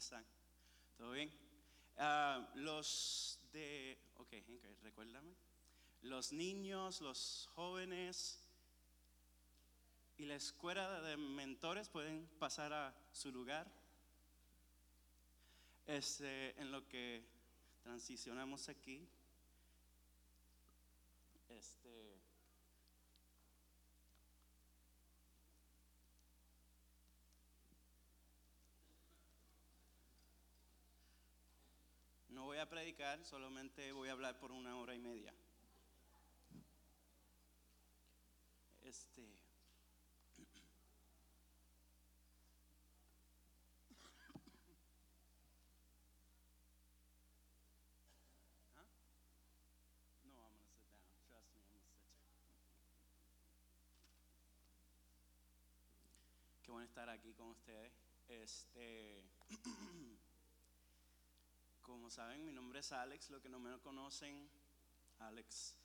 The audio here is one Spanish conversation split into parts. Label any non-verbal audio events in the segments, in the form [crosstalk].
están? ¿Todo bien? Ah, los de, ok, recuérdame. Los niños, los jóvenes y la escuela de mentores pueden pasar a su lugar. Este, en lo que transicionamos aquí. Este. No voy a predicar, solamente voy a hablar por una hora y media. Este. Qué bueno estar aquí con ustedes. Este, [clears throat] como saben, mi nombre es Alex. Lo que no me conocen, Alex.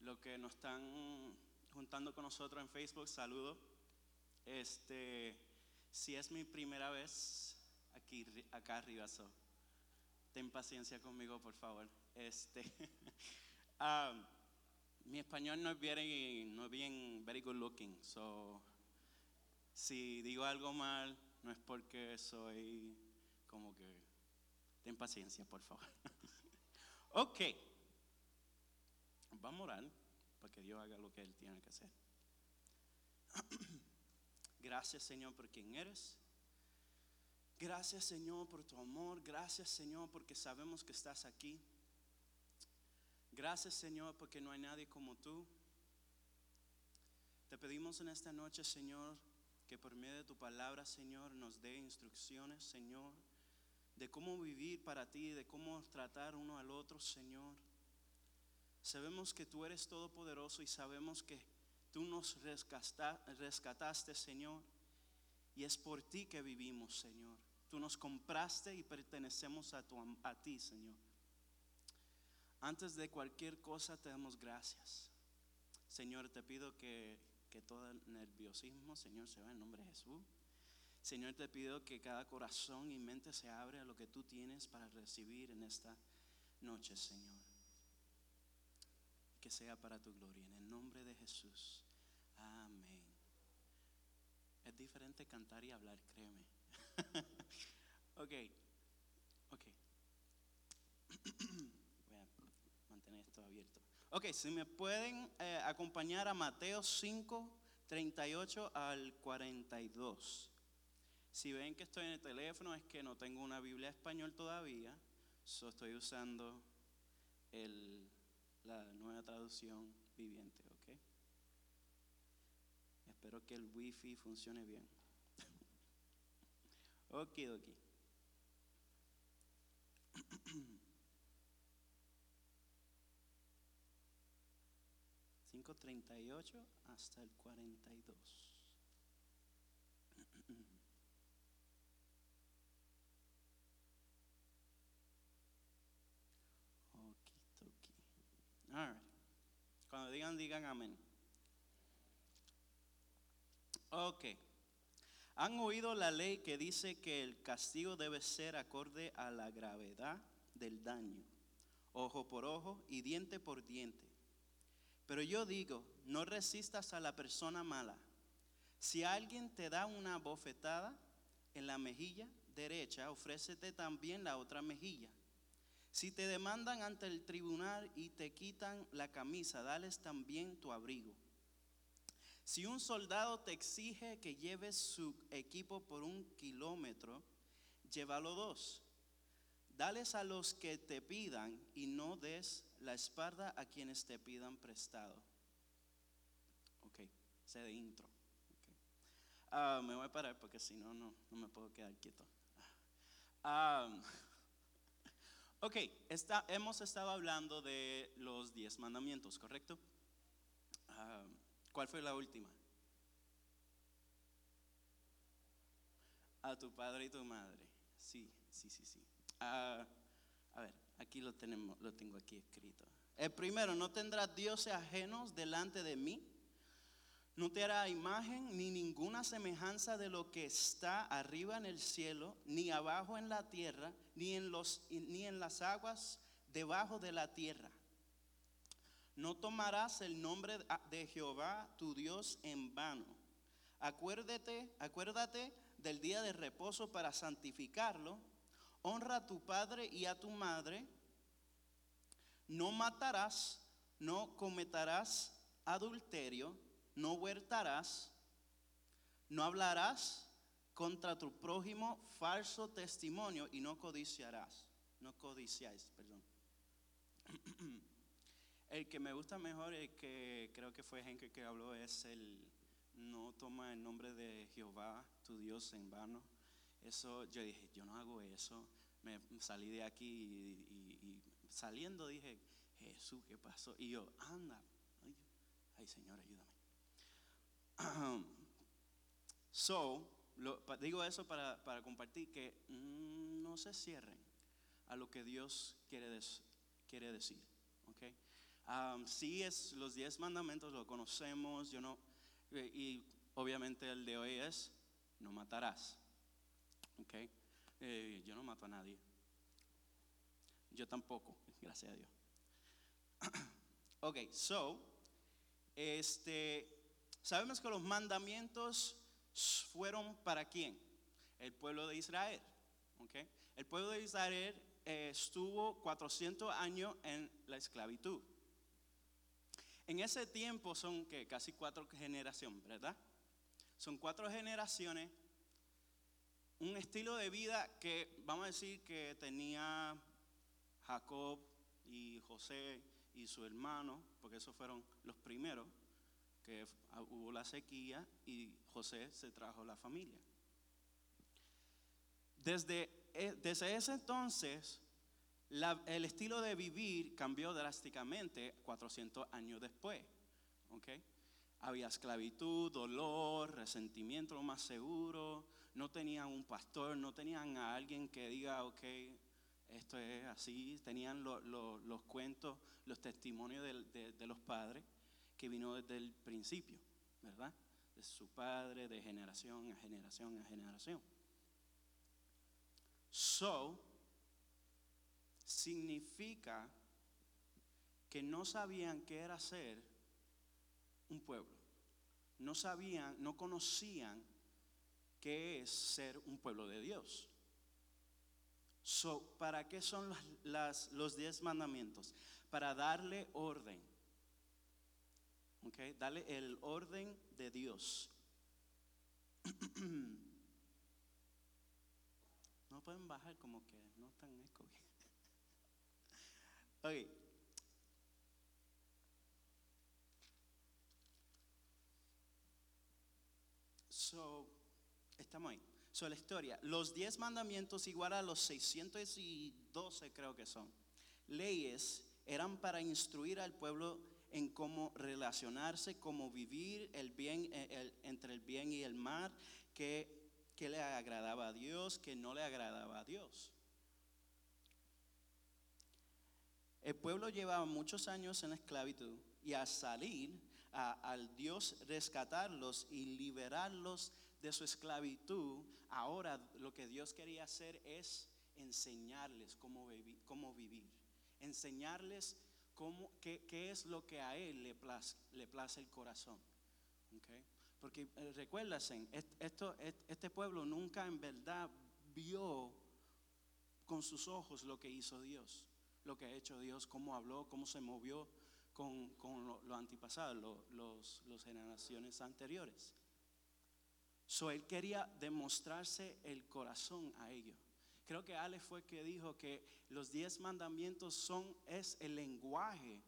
Lo que nos están juntando con nosotros en Facebook, saludo. Este, si es mi primera vez aquí, acá arriba, so, ten paciencia conmigo, por favor. Este, um, [laughs] mi español no es bien, no es bien very good looking, so si digo algo mal, no es porque soy como que... Ten paciencia, por favor. [laughs] ok. Vamos a orar para que Dios haga lo que Él tiene que hacer. [clears throat] Gracias, Señor, por quien eres. Gracias, Señor, por tu amor. Gracias, Señor, porque sabemos que estás aquí. Gracias, Señor, porque no hay nadie como tú. Te pedimos en esta noche, Señor, que por medio de tu palabra, Señor, nos dé instrucciones, Señor, de cómo vivir para ti, de cómo tratar uno al otro, Señor. Sabemos que tú eres todopoderoso y sabemos que tú nos rescataste, Señor, y es por ti que vivimos, Señor. Tú nos compraste y pertenecemos a, tu, a ti, Señor. Antes de cualquier cosa te damos gracias. Señor, te pido que que todo el nerviosismo, Señor, se va en nombre de Jesús. Señor, te pido que cada corazón y mente se abre a lo que tú tienes para recibir en esta noche, Señor. Que sea para tu gloria. En el nombre de Jesús. Amén. Es diferente cantar y hablar, créeme. [laughs] ok, ok. [clears throat] Voy a mantener esto abierto. Ok, si me pueden eh, acompañar a Mateo 5, 38 al 42. Si ven que estoy en el teléfono es que no tengo una Biblia español todavía, so estoy usando la nueva traducción viviente, ¿ok? Espero que el wifi funcione bien. [laughs] ok, ok. [clears throat] 5.38 hasta el 42. Okidoki. All right. Digan, digan amén. Ok. Han oído la ley que dice que el castigo debe ser acorde a la gravedad del daño, ojo por ojo y diente por diente. Pero yo digo, no resistas a la persona mala. Si alguien te da una bofetada en la mejilla derecha, ofrécete también la otra mejilla. Si te demandan ante el tribunal y te quitan la camisa, dales también tu abrigo. Si un soldado te exige que lleves su equipo por un kilómetro, llévalo dos. Dales a los que te pidan y no des la espalda a quienes te pidan prestado. Ok, sé de intro. Ah, me voy a parar porque si no, no me puedo quedar quieto. Ah, ok, hemos estado hablando de los diez mandamientos, ¿correcto? Ah, ¿Cuál fue la última? A tu padre y tu madre. Sí, sí, sí, sí. Ah, a ver, aquí lo, tenemos, lo tengo aquí escrito. El primero, no tendrás dioses ajenos delante de mí. No te hará imagen ni ninguna semejanza de lo que está arriba en el cielo, ni abajo en la tierra, ni en, los, ni en las aguas debajo de la tierra. No tomarás el nombre de Jehová tu Dios en vano. Acuérdate, acuérdate del día de reposo para santificarlo. Honra a tu padre y a tu madre. No matarás, no cometerás adulterio no huertarás, no hablarás contra tu prójimo falso testimonio y no codiciarás, no codiciáis, perdón. [clears throat] El que me gusta mejor, el que creo que fue Henry que habló, es el no toma el nombre de Jehová, tu Dios, en vano. Eso, yo dije, yo no hago eso. Me salí de aquí y, saliendo dije, Jesús, ¿qué pasó? Y yo, anda, ay Señor, ayúdame. [clears throat] so, digo eso para, compartir que mm, no se cierren a lo que Dios quiere, quiere decir. Okay? Um, sí es los diez mandamientos, lo conocemos, yo no, eh, y obviamente el de hoy es, no matarás. Okay? Eh, yo no mato a nadie. Yo tampoco, gracias a Dios. [clears throat] ok, so, este, Sabemos que los mandamientos fueron para quién? El pueblo de Israel. El pueblo de Israel eh, estuvo 400 años en la esclavitud. En ese tiempo son que casi cuatro generaciones, ¿verdad? Son cuatro generaciones, un estilo de vida que vamos a decir que tenía Jacob y José y su hermano, porque esos fueron los primeros que hubo la sequía y José se trajo la familia. Desde, e, desde ese entonces, el estilo de vivir cambió drásticamente 400 años después. ¿okay? Había esclavitud, dolor, resentimiento, lo más seguro. No tenían un pastor, no tenían a alguien que diga, ok, esto es así. Tenían los cuentos, los testimonios de los padres que vino desde el principio, ¿verdad? De su padre, de generación a generación a generación. So, significa que no sabían qué era ser un pueblo. No sabían, no conocían qué es ser un pueblo de Dios. So, ¿Para qué son los diez mandamientos? Para darle orden Okay, dale el orden de Dios. [clears throat] no pueden bajar como que no están [laughs] ok. So, estamos ahí. So, la historia. Los diez mandamientos, igual a los 612 creo que son, leyes, eran para instruir al pueblo en cómo relacionarse, cómo vivir el bien, eh, entre el bien y el mal, que, le agradaba a Dios, que no le agradaba a Dios. El pueblo llevaba muchos años en esclavitud y al salir, al Dios rescatarlos y liberarlos de su esclavitud, ahora lo que Dios quería hacer es enseñarles cómo, cómo vivir, enseñarles qué, es lo que a Él le place, le place el corazón. Porque eh, recuérdense, esto, este pueblo nunca en verdad vio con sus ojos lo que hizo Dios, lo que ha hecho Dios, cómo habló, cómo se movió con, con lo, antipasado, los, los generaciones anteriores. So, él quería demostrarse el corazón a ellos. Creo que Ale fue que dijo que los diez mandamientos son, es el lenguaje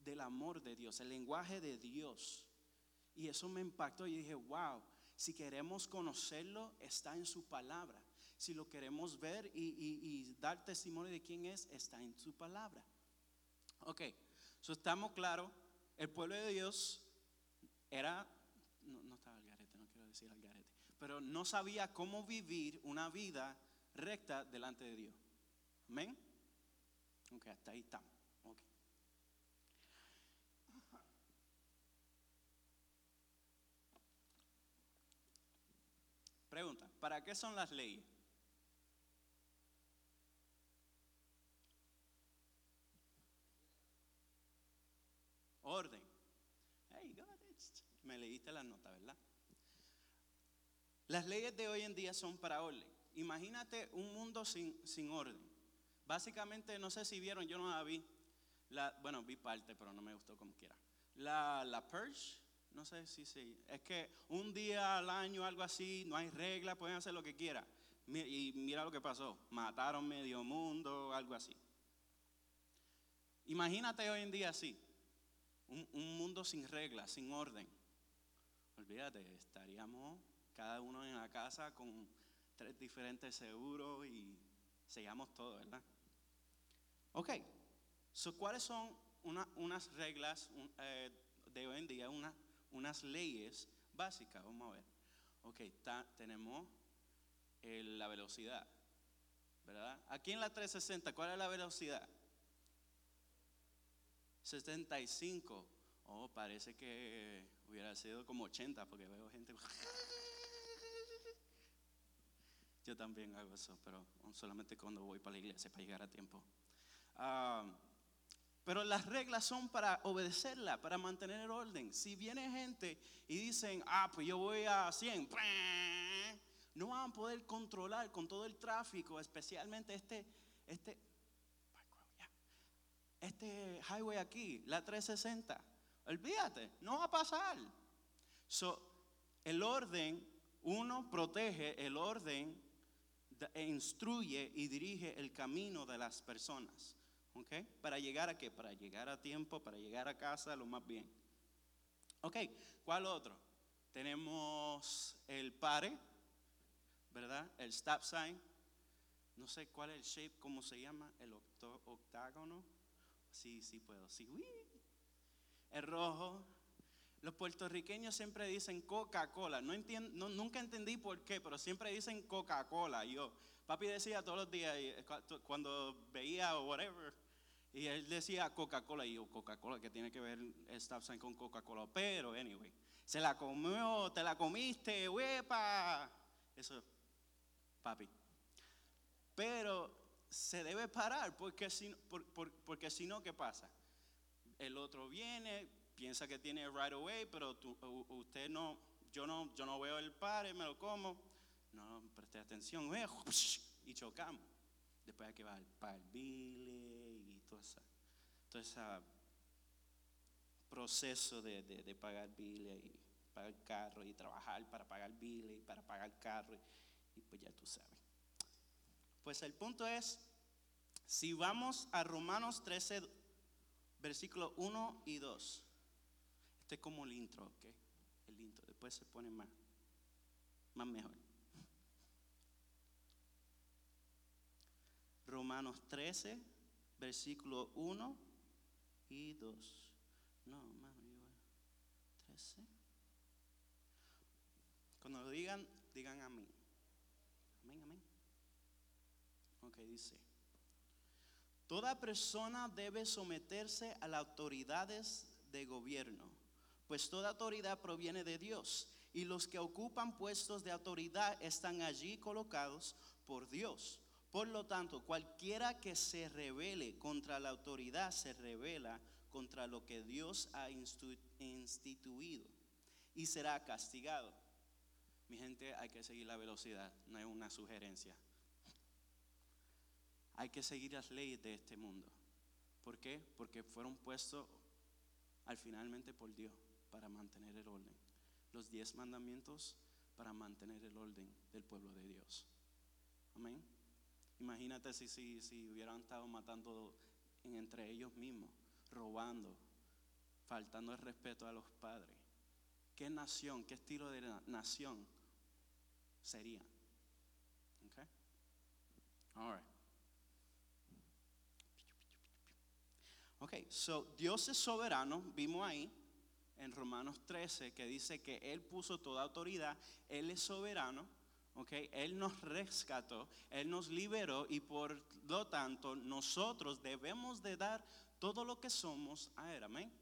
del amor de Dios, el lenguaje de Dios. Y eso me impactó y dije, wow, si queremos conocerlo, está en su palabra. Si lo queremos ver y, dar testimonio de quién es, está en su palabra. Ok, so estamos claros, el pueblo de Dios era, no, no estaba al garete, no quiero decir al garete, pero no sabía cómo vivir una vida recta delante de Dios. Amén. Ok, hasta ahí estamos. Okay. Pregunta, ¿para qué son las leyes? Orden. Hey, Me leíste las notas, ¿verdad? Las leyes de hoy en día son para orden. Imagínate un mundo sin, sin orden. Básicamente, no sé si vieron, yo no la vi. Bueno, vi parte, pero no me gustó como quiera. La, la Purge, no sé si sí. Es que un día al año, algo así, no hay reglas, pueden hacer lo que quieran. Y mira lo que pasó. Mataron medio mundo, algo así. Imagínate hoy en día así. Un, un mundo sin reglas, sin orden. Olvídate, estaríamos cada uno en la casa con tres diferentes seguros y sellamos todo, ¿verdad? Ok, so, ¿cuáles son unas reglas eh, de hoy en día, unas leyes básicas? Vamos a ver. Ok, tenemos la velocidad, ¿verdad? Aquí en la 360, ¿cuál es la velocidad? 75. Oh, parece que hubiera sido como 80 porque veo gente... [laughs] Yo también hago eso, pero solamente cuando voy para la iglesia para llegar a tiempo. Ah, pero las reglas son para obedecerla, para mantener el orden. Si viene gente y dicen, ah, pues yo voy a 100, no van a poder controlar con todo el tráfico, especialmente este, este, este highway aquí, la 360. Olvídate, no va a pasar. So, el orden, uno protege el orden e instruye y dirige el camino de las personas. ¿Ok? ¿Para llegar a qué? Para llegar a tiempo, para llegar a casa lo más bien. Ok, ¿cuál otro? Tenemos el pare, ¿verdad? El stop sign. No sé cuál es el shape, ¿cómo se llama? El octágono. Sí, sí puedo. Sí, El rojo, los puertorriqueños siempre dicen Coca-Cola. No entiendo, nunca entendí por qué, pero siempre dicen Coca-Cola. Yo, papi decía todos los días, eh, cuando veía o whatever, y él decía Coca-Cola. Y yo, Coca-Cola, que tiene que ver el stop con Coca-Cola. Pero, anyway, se la comió, te la comiste, huepa. Eso, papi. Pero se debe parar, porque si, porque si no, ¿qué pasa? El otro viene, piensa que tiene right away, pero usted no, yo no, yo no veo el par, me lo como, no presté atención, y chocamos. Después hay que pagar el bile y todo ese todo ese proceso de, de, pagar bile y pagar carro y trabajar para pagar bile y para pagar carro y, y pues ya tú sabes. Pues el punto es, si vamos a Romanos 13, versículo 1 y 2. Este es como el intro, ¿ok? El intro, después se pone más, más mejor. [laughs] Romanos 13, versículo 1 y 2. No, más 13. Cuando lo digan, digan a mí. Amén, amén. Ok, dice. Toda persona debe someterse a las autoridades de gobierno pues toda autoridad proviene de Dios y los que ocupan puestos de autoridad están allí colocados por Dios. Por lo tanto, cualquiera que se revele contra la autoridad se revela contra lo que Dios ha instituido y será castigado. Mi gente, hay que seguir la velocidad, no es una sugerencia. Hay que seguir las leyes de este mundo. ¿Por qué? Porque fueron puestos al finalmente por Dios para mantener el orden. Los diez mandamientos para mantener el orden del pueblo de Dios. Amén. Imagínate si, si, si hubieran estado matando entre ellos mismos, robando, faltando el respeto a los padres. ¿Qué nación, qué estilo de nación sería? Okay. All right. Ok, so Dios es soberano, vimos ahí en Romanos 13 que dice que Él puso toda autoridad, Él es soberano, ¿okay? Él nos rescató, Él nos liberó y por lo tanto nosotros debemos de dar todo lo que somos a Él, amén.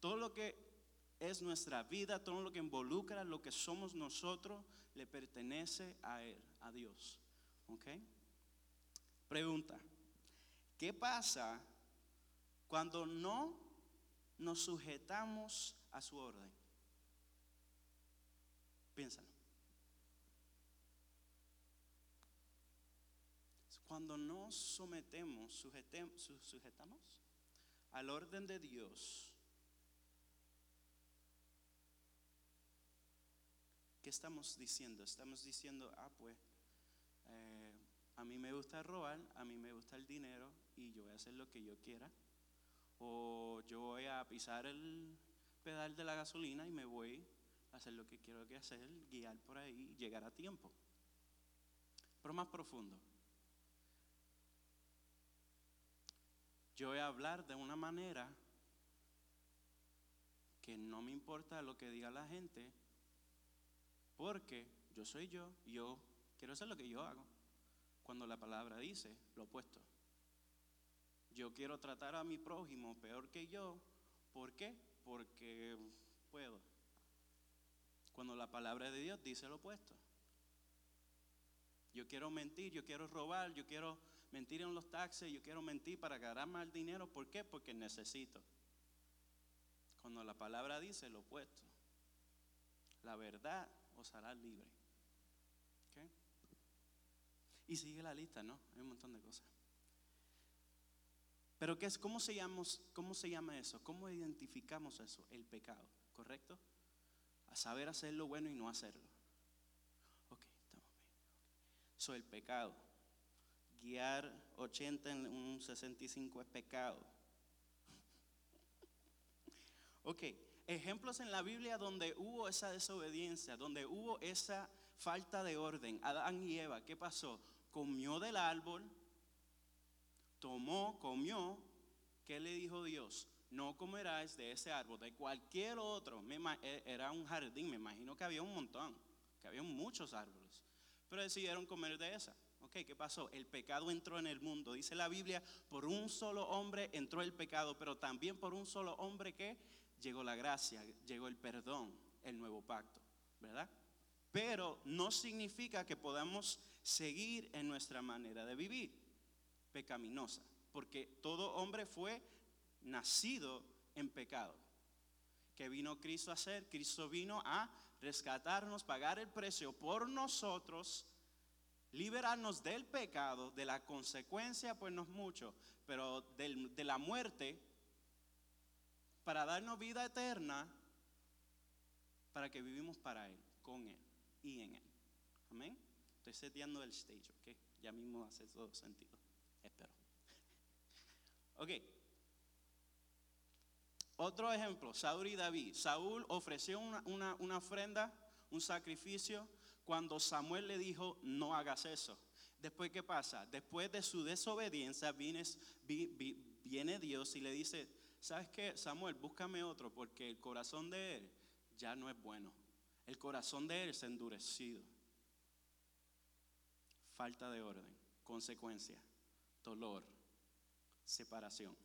Todo lo que es nuestra vida, todo lo que involucra lo que somos nosotros, le pertenece a Él, a Dios. ¿Ok? Pregunta, ¿qué pasa cuando no nos sujetamos a su orden? Piénsalo. Cuando nos sometemos, sujetamos al orden de Dios, ¿qué estamos diciendo? Estamos diciendo, ah, pues, eh, a mí me gusta robar, a mí me gusta el dinero y yo voy a hacer lo que yo quiera. O yo voy a pisar el pedal de la gasolina y me voy a hacer lo que quiero que hacer, guiar por ahí, llegar a tiempo. Pero más profundo. Yo voy a hablar de una manera que no me importa lo que diga la gente, porque yo soy yo, yo quiero hacer lo que yo hago. Cuando la palabra dice lo opuesto. Yo quiero tratar a mi prójimo peor que yo. ¿Por qué? Porque puedo. Cuando la palabra de Dios dice lo opuesto. Yo quiero mentir, yo quiero robar, yo quiero mentir en los taxis, yo quiero mentir para ganar más dinero. ¿Por qué? Porque necesito. Cuando la palabra dice lo opuesto, la verdad os hará libre. Y sigue la lista, ¿no? Hay un montón de cosas. Pero ¿qué es, cómo, se llama, ¿cómo se llama eso? ¿Cómo identificamos eso? El pecado, ¿correcto? A saber hacer lo bueno y no hacerlo. Ok, estamos bien. So, el pecado guiar 80 en un 65 es pecado. [laughs] Ok, ejemplos en la Biblia donde hubo esa desobediencia, donde hubo esa falta de orden. Adán y Eva, ¿qué pasó? Comió del árbol, tomó, comió. ¿Qué le dijo Dios? No comerás de ese árbol, de cualquier otro. E, era un jardín, me imagino que había un montón, que había muchos árboles. Pero decidieron comer de esa. ¿qué pasó? El pecado entró en el mundo. Dice la Biblia, por un solo hombre entró el pecado, pero también por un solo hombre que llegó la gracia, llegó el perdón, el nuevo pacto, ¿verdad? Pero no significa que podamos seguir en nuestra manera de vivir pecaminosa, porque todo hombre fue nacido en pecado. ¿Qué vino Cristo a hacer? Cristo vino a rescatarnos, pagar el precio por nosotros liberarnos del pecado, de la consecuencia, pues no es mucho, pero de la muerte, para darnos vida eterna, para que vivimos para Él, con Él y en Él. Amén. Estoy seteando el stage, ¿ok? Ya mismo hace todo sentido. Espero. Ok. Otro ejemplo, Saúl y David. Saúl ofreció una, una, una ofrenda, un sacrificio cuando Samuel le dijo, no hagas eso. Después, ¿qué pasa? Después de su desobediencia, viene, Dios y le dice, ¿sabes qué, Samuel? Búscame otro, porque el corazón de él ya no es bueno. El corazón de él se ha endurecido. Falta de orden, consecuencia, dolor, separación.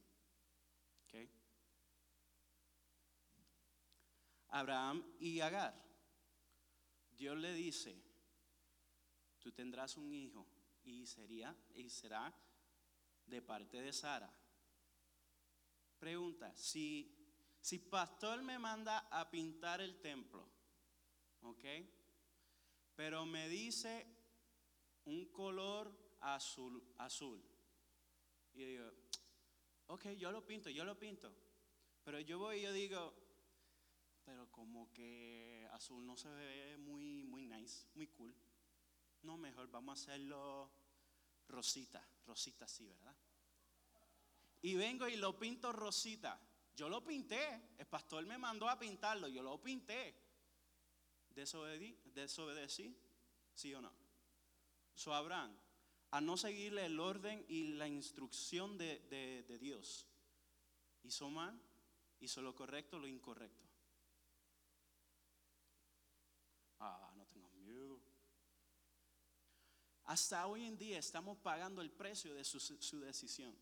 Abraham y Agar. Dios le dice, tú tendrás un hijo y sería y será de parte de Sara. Pregunta, si si pastor me manda a pintar el templo, ¿ok? Pero me dice un color azul, azul. Y yo digo, ok, yo lo pinto, yo lo pinto. Pero yo voy y yo digo, pero como que azul no se ve muy, muy nice, muy cool. No, mejor vamos a hacerlo rosita, rosita sí, ¿verdad? Y vengo y lo pinto rosita. Yo lo pinté, el pastor me mandó a pintarlo, yo lo pinté. ¿Desobedí? ¿Desobedecí? ¿Sí o no? So Abraham, a no seguirle el orden y la instrucción de, de, Dios, hizo mal, hizo lo correcto, lo incorrecto. Ah, no tengas miedo. Hasta hoy en día estamos pagando el precio de su, decisión.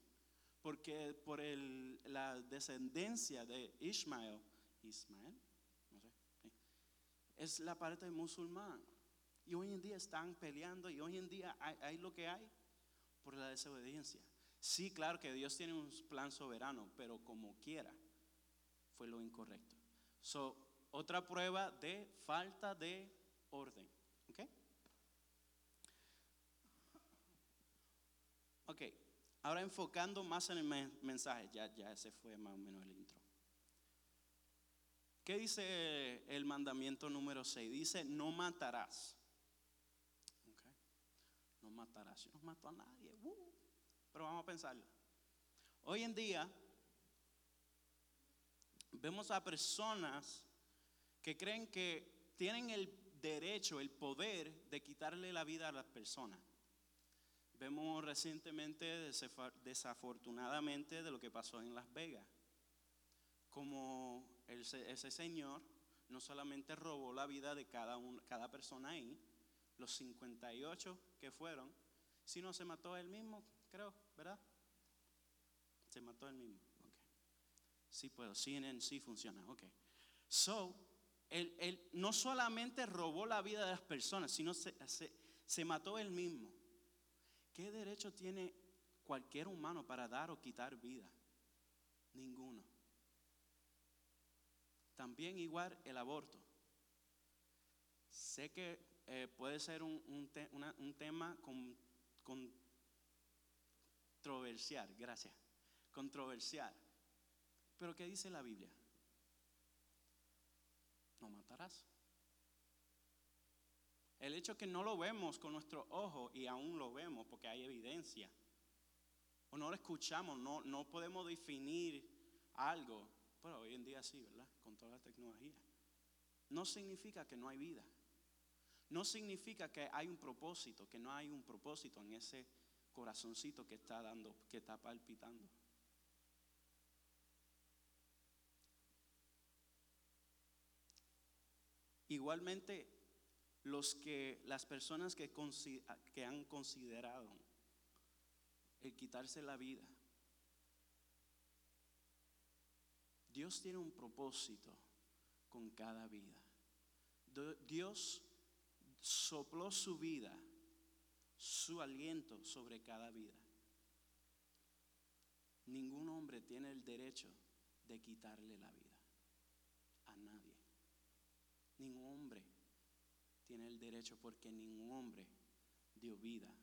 Porque por la descendencia de Ismael, Ismael, es la parte musulmán. Día están peleando y hoy en día hay, lo que hay por la desobediencia. Sí, claro que Dios tiene un plan soberano, pero como quiera, fue lo incorrecto. So, otra prueba de falta de orden. ¿Ok? Ok, ahora enfocando más en el mensaje, ya, ya ese fue más o menos el intro. ¿Qué dice el mandamiento número 6? Dice, no matarás. Matarás. Yo no mato a nadie. Uh. pero vamos a pensarlo. Hoy en día vemos a personas que creen que tienen el derecho, el poder de quitarle la vida a las personas. Vemos recientemente, desafortunadamente, de lo que pasó en Las Vegas. Como ese señor no solamente robó la vida de cada, cada persona ahí, los 58 que fueron, sino se mató él mismo, creo, ¿verdad? Se mató él mismo. Sí puedo, CNN sí funciona, ok. So, él, no solamente robó la vida de las personas, sino se, se mató él mismo. ¿Qué derecho tiene cualquier humano para dar o quitar vida? Ninguno. También igual el aborto. Sé que eh, puede ser un, un, tema controversial, gracias, controversial. Pero ¿qué dice la Biblia? No matarás. El hecho que no lo vemos con nuestro ojo y aún lo vemos porque hay evidencia, o no lo escuchamos, no, no podemos definir algo, pero hoy en día sí, ¿verdad? Con toda la tecnología. No significa que no hay vida. No significa que hay un propósito, que no hay un propósito en ese corazoncito que está dando, que está palpitando. Igualmente, los que, las personas que, que han considerado el quitarse la vida, Dios tiene un propósito con cada vida. Dios sopló su vida, su aliento sobre cada vida. Ningún hombre tiene el derecho de quitarle la vida a nadie. Ningún hombre tiene el derecho porque ningún hombre dio vida,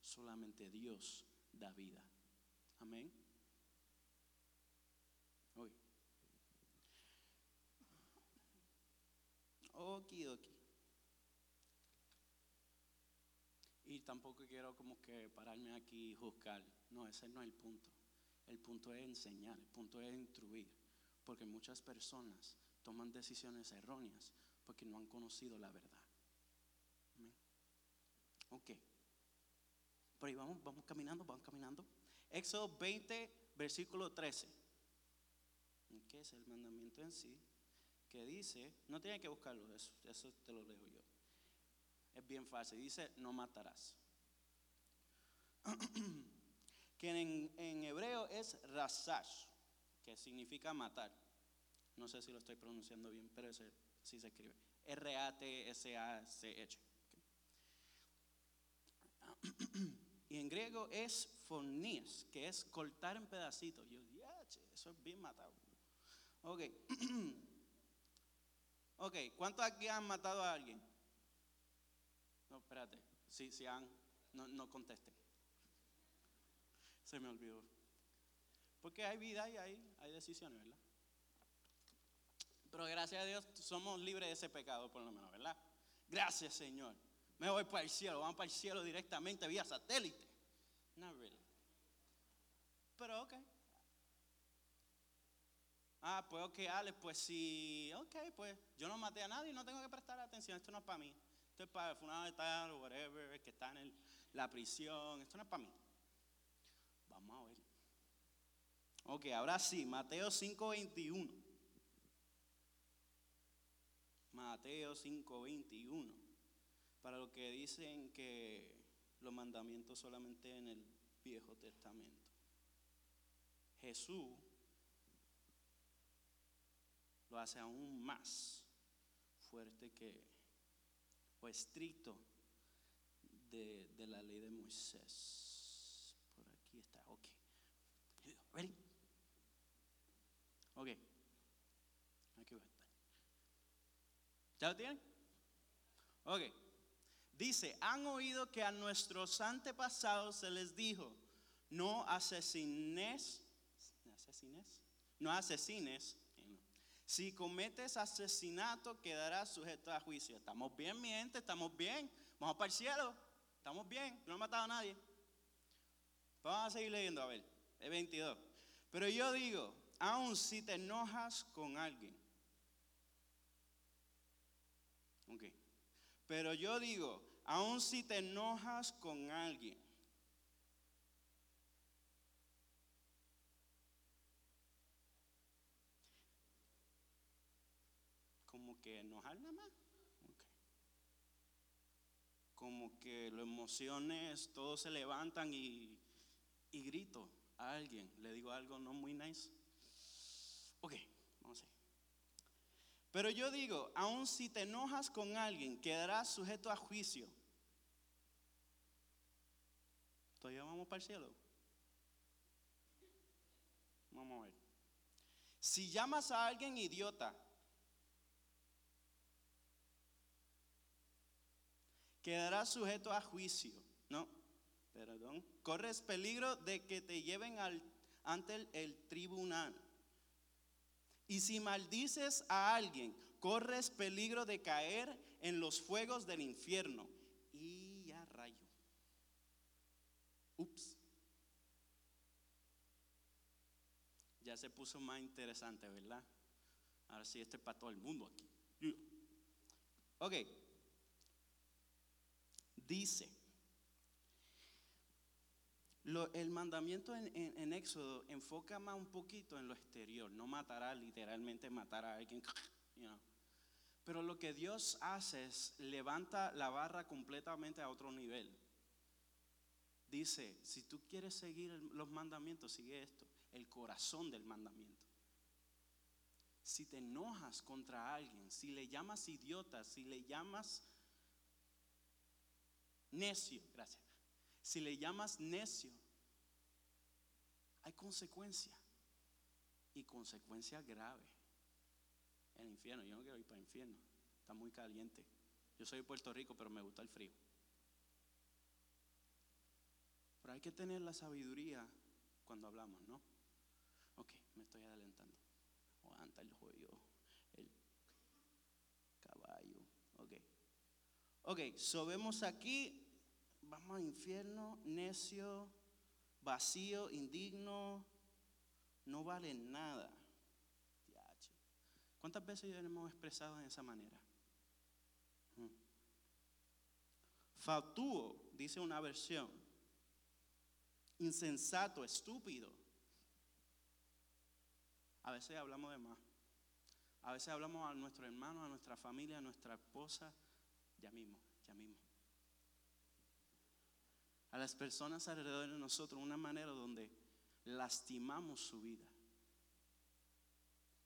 solamente Dios da vida. Amén. Hoy. Okidoki. Y tampoco quiero como que pararme aquí y juzgar. No, ese no es el punto. El punto es enseñar, el punto es instruir. Porque muchas personas toman decisiones erróneas porque no han conocido la verdad. Ok. Por ahí vamos, vamos caminando, vamos caminando. Éxodo 20, versículo 13. ¿Qué es el mandamiento en sí? Que dice, no tiene que buscarlo, eso, eso te lo leo yo. Es bien fácil, dice, no matarás. [clears throat] que en, hebreo es rasash, que significa matar. No sé si lo estoy pronunciando bien, pero sí se escribe. R-A-T-S-A-C-H. y en griego es fornías, que es cortar en pedacitos. Yo, eso es bien matado. Ok. [clears throat] ok, ¿cuántos aquí han matado a alguien? No, espérate. Si, si han, no, no contesten. Se me olvidó. Porque hay vida y hay, hay decisiones, ¿verdad? Pero gracias a Dios somos libres de ese pecado, por lo menos, ¿verdad? Gracias, Señor me voy para el cielo, vamos para el cielo directamente vía satélite. No, really. Pero ok. Ah, pues ok, Alex, pues sí, ok, pues yo no maté a nadie y no tengo que prestar atención, esto no es para mí. Esto es para el funeral de tal o whatever, que está en la prisión, esto no es para mí. Vamos a ver. Ok, ahora sí, Mateo 5:21. Mateo 5:21 para los que dicen que los mandamientos solamente en el Viejo Testamento. Jesús lo hace aún más fuerte que, o estricto de, de la ley de Moisés. Por aquí está, ok. Ready? Ok. Aquí va. ¿Ya lo tienen? Ok. Dice, han oído que a nuestros antepasados se les dijo, no asesines, asesines, no asesines. Si cometes asesinato, quedarás sujeto a juicio. Estamos bien, mi gente, estamos bien. Vamos para el cielo. Estamos bien, no he matado a nadie. Vamos a seguir leyendo, a ver, el 22. Pero yo digo, aun si te enojas con alguien. Ok. Pero yo digo, aun si te enojas con alguien. Como que enojar nada más. Como que las emociones, todos se levantan y, y grito a alguien. Le digo algo no muy nice. Ok, vamos a ver. Pero yo digo, aun si te enojas con alguien, quedarás sujeto a juicio. Todavía vamos para el cielo. Vamos a ver. Si llamas a alguien idiota, quedarás sujeto a juicio. No, perdón. Corres peligro de que te lleven ante el tribunal. Y si maldices a alguien, corres peligro de caer en los fuegos del infierno. Y ya rayo. Ups. Ya se puso más interesante, ¿verdad? Ahora sí, este es para todo el mundo aquí. Ok. Dice el mandamiento en, Éxodo enfoca más un poquito en lo exterior, no matará literalmente matar a alguien. [laughs] Pero lo que Dios hace es levanta la barra completamente a otro nivel. Dice, si tú quieres seguir los mandamientos, sigue esto, el corazón del mandamiento. Si te enojas contra alguien, si le llamas idiota, si le llamas necio, gracias si le llamas necio, hay consecuencia. Y consecuencia grave. El infierno, yo no quiero ir para el infierno. Está muy caliente. Yo soy de Puerto Rico, pero me gusta el frío. Pero hay que tener la sabiduría cuando hablamos, ¿no? Ok, me estoy adelantando. Aguanta el juego, el caballo. Ok. Ok, so vemos aquí vamos al infierno, necio, vacío, indigno, no vale nada. ¿Cuántas veces ya hemos expresado de esa manera? Fatuo, dice una versión. Insensato, estúpido. A veces hablamos de más. A veces hablamos a nuestro hermano, a nuestra familia, a nuestra esposa. Ya mismo, ya mismo a las personas alrededor de nosotros una manera donde lastimamos su vida,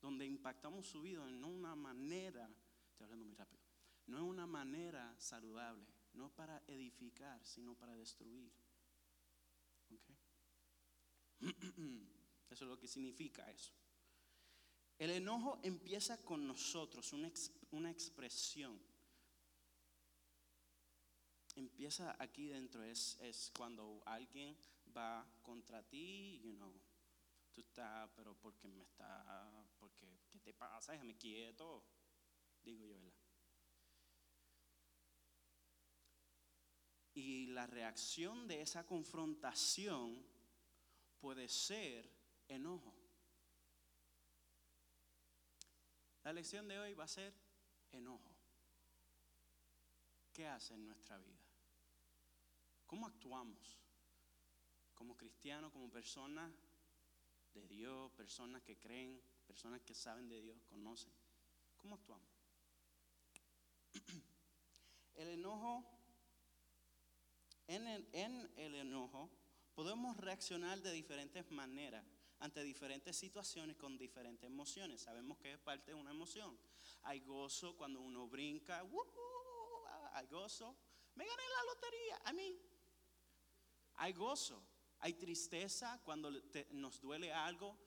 donde impactamos su vida en una manera, estoy hablando muy rápido, no en una manera saludable, no para edificar, sino para destruir. [clears throat] Eso es lo que significa eso. El enojo empieza con nosotros, una, una expresión empieza aquí dentro, es, es cuando alguien va contra ti, you know, tú estás, pero porque me está, porque, ¿qué te pasa? Déjame quieto, digo yo, ¿verdad? Y la reacción de esa confrontación puede ser enojo. La lección de hoy va a ser enojo. ¿Qué hace en nuestra vida? ¿Cómo actuamos? Como cristianos, como personas de Dios, personas que creen, personas que saben de Dios, conocen. ¿Cómo actuamos? [clears throat] El enojo, en el, en el enojo podemos reaccionar de diferentes maneras ante diferentes situaciones con diferentes emociones. Sabemos que es parte de una emoción. Hay gozo cuando uno brinca, hay gozo. Me gané la lotería, a mí. Hay gozo. Hay tristeza cuando nos duele algo,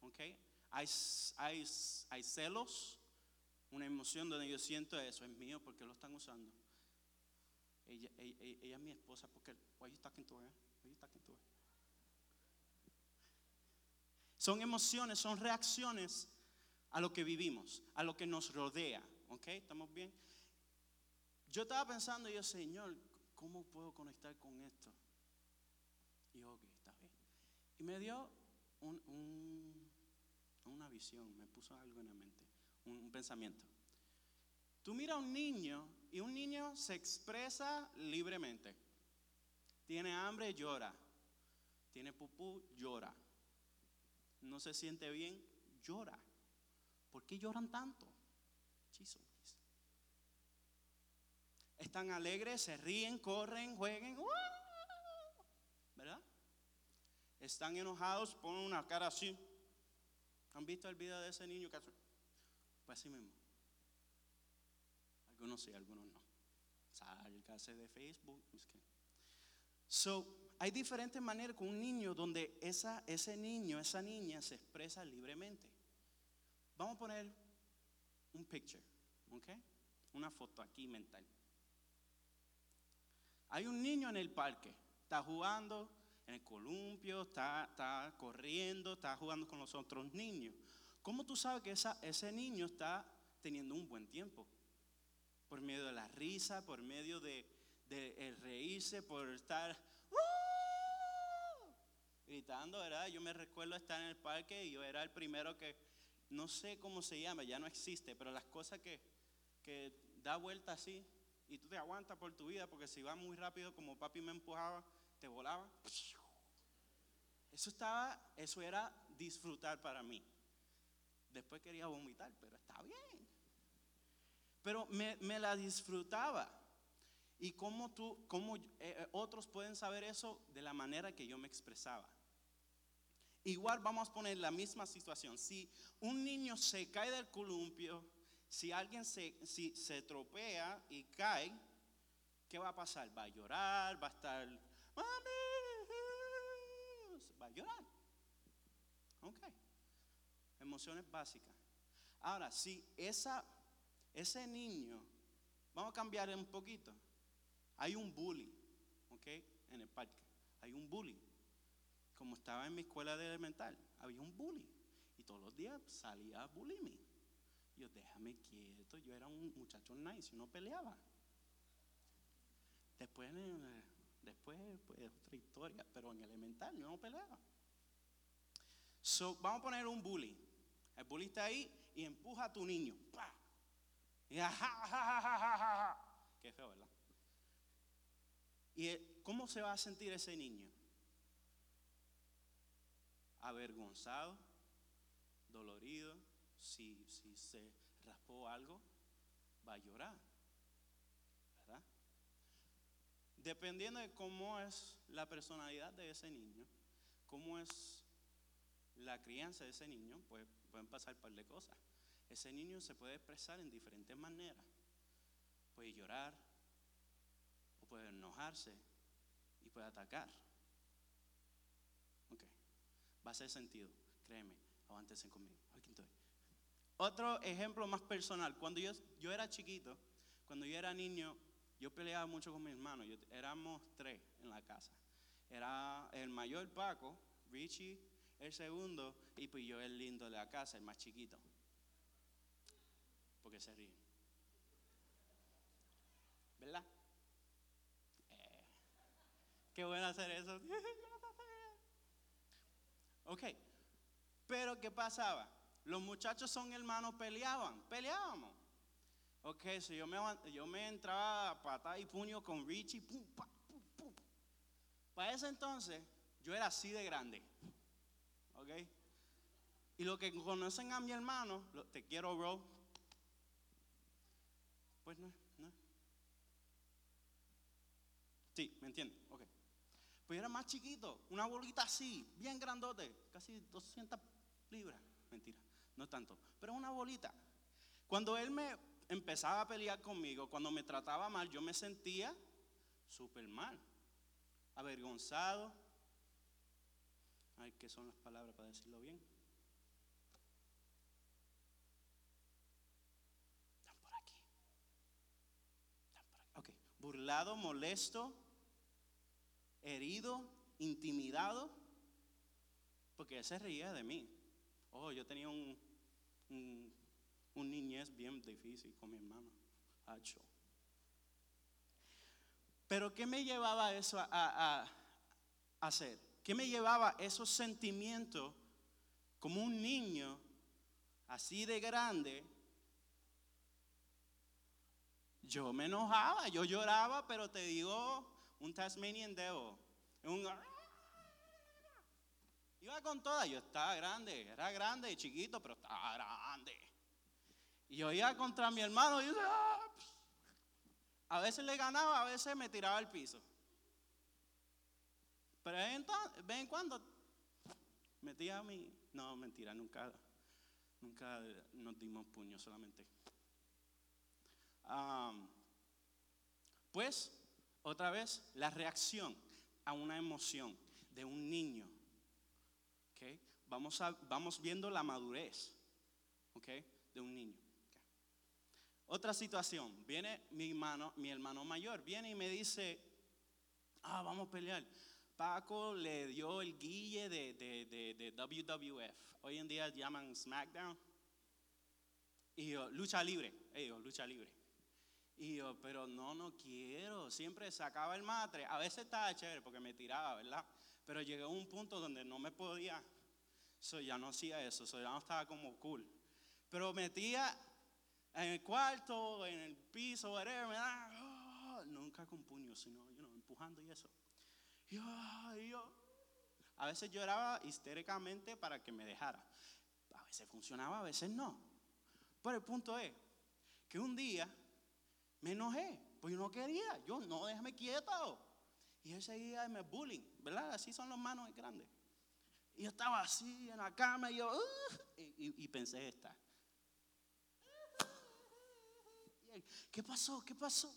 ¿ok? Hay, celos, una emoción donde yo siento eso es mío porque lo están usando. Ella, ella, es mi esposa porque why you talking to her? Why you talking to her? Son emociones, son reacciones a lo que vivimos, a lo que nos rodea. ¿Ok? ¿Estamos bien? Yo estaba pensando, yo, Señor, ¿cómo puedo conectar con esto? Y ok, está bien. Y me dio una visión, me puso algo en la mente, un, pensamiento. Tú mira a un niño y un niño se expresa libremente. Tiene hambre, llora. Tiene pupú, llora. No se siente bien, llora. ¿Por qué lloran tanto? Están alegres, se ríen, corren, jueguen. ¿Verdad? Están enojados, ponen una cara así. ¿Han visto el video de ese niño? Pues así mismo. Algunos sí, algunos no. Salgase de Facebook. So, hay diferentes maneras con un niño donde ese niño, esa niña se expresa libremente. Vamos a poner un picture, ¿ok? Una foto aquí mental. Hay un niño en el parque, está jugando en el columpio, está, está corriendo, está jugando con los otros niños. ¿Cómo tú sabes que ese niño está teniendo un buen tiempo? Por medio de la risa, por medio de, el reírse, por estar gritando, ¿verdad? Yo me recuerdo estar en el parque y yo era el primero que, no sé cómo se llama, ya no existe, pero las cosas que, que da vuelta así y tú te aguantas por tu vida porque si vas muy rápido como papi me empujaba, te volaba. Eso estaba, eso era disfrutar para mí. Después quería vomitar, pero está bien. Pero me, me la disfrutaba. Y cómo tú, cómo eh, otros pueden saber eso de la manera que yo me expresaba. Igual vamos a poner la misma situación. Si un niño se cae del columpio, si alguien se, si se tropea y cae, ¿qué va a pasar? Va a llorar, va a estar, mami, va a llorar. Ok. Emociones básicas. Ahora, si esa, ese niño, vamos a cambiar un poquito. Hay un bully, ok, en el parque. Hay un bully como estaba en mi escuela de elemental, había un bully. Y todos los días salía a bullying. Yo, déjame quieto, yo era un muchacho nice, no peleaba. Después, después pues, otra historia, pero en elemental no peleaba. So, vamos a poner un bully. El bully está ahí y empuja a tu niño. Y Qué feo, ¿verdad? ¿Y cómo se va a sentir ese niño? avergonzado, dolorido, si, si se raspó algo, va a llorar. ¿Verdad? Dependiendo de cómo es la personalidad de ese niño, cómo es la crianza de ese niño, pues pueden pasar un par de cosas. Ese niño se puede expresar en diferentes maneras. Puede llorar, o puede enojarse, y puede atacar. Va a hacer sentido, créeme, aguántense conmigo. Otro ejemplo más personal, cuando yo, yo era chiquito, cuando yo era niño, yo peleaba mucho con mi hermano, yo, éramos tres en la casa. Era el mayor Paco, Richie, el segundo, y pues yo el lindo de la casa, el más chiquito. Porque se ríen. ¿Verdad? Eh, qué bueno hacer eso. [laughs] Ok. Pero ¿qué pasaba? Los muchachos son hermanos, peleaban, peleábamos. Ok, si yo me, yo me entraba a patada y puño con Richie, pum, pum, pum. Para ese entonces, yo era así de grande. Ok. Y los que conocen a mi hermano, te quiero, bro. Pues no, no. Sí, ¿me entienden? Ok. Pues yo era más chiquito, una bolita así, bien grandote, casi 200 libras. Mentira, no tanto, pero una bolita. Cuando él me empezaba a pelear conmigo, cuando me trataba mal, yo me sentía súper mal, avergonzado. Ay, ¿qué son las palabras para decirlo bien? Están por aquí. Están por aquí. Ok. Burlado, molesto, herido, intimidado, porque él se reía de mí. Oh, yo tenía un, un, niñez bien difícil con mi hermano, Hacho. Pero ¿qué me llevaba eso a, a hacer? ¿Qué me llevaba esos sentimientos como un niño así de grande? Yo me enojaba, yo lloraba, pero te digo, un Tasmanian Devil. Un, iba con toda, yo estaba grande, era grande y chiquito, pero estaba grande. Y yo iba contra mi hermano y ah, a veces le ganaba, a veces me tiraba al piso. Pero en, en cuando metía a mí, no, mentira, nunca, nunca nos dimos puños solamente. pues otra vez, la reacción a una emoción de un niño. ¿okay? Vamos, a, vamos viendo la madurez ¿okay? de un niño. Otra situación, viene mi hermano, mayor, viene y me dice, ah, vamos a pelear. Paco le dio el guille de, de, de, WWF. Hoy en día llaman SmackDown. Y yo, lucha libre. Ellos, lucha libre. Y yo, pero no, no quiero. Siempre sacaba el matre. A veces estaba chévere porque me tiraba, ¿verdad? Pero llegué a un punto donde no me podía. So, ya no hacía eso. So, ya no estaba como cool. Pero metía en el cuarto, en el piso, whatever, da, oh, nunca con puño, sino empujando y eso. Y yo, a veces lloraba histéricamente para que me dejara. A veces funcionaba, a veces no. Pero el punto es que un día me enojé, pues yo no quería, yo no, déjame quieto. Y él seguía me bullying, ¿verdad? Así son los manos grandes. Y yo estaba así en la cama y yo, y, pensé esta. ¿Qué pasó? ¿Qué pasó?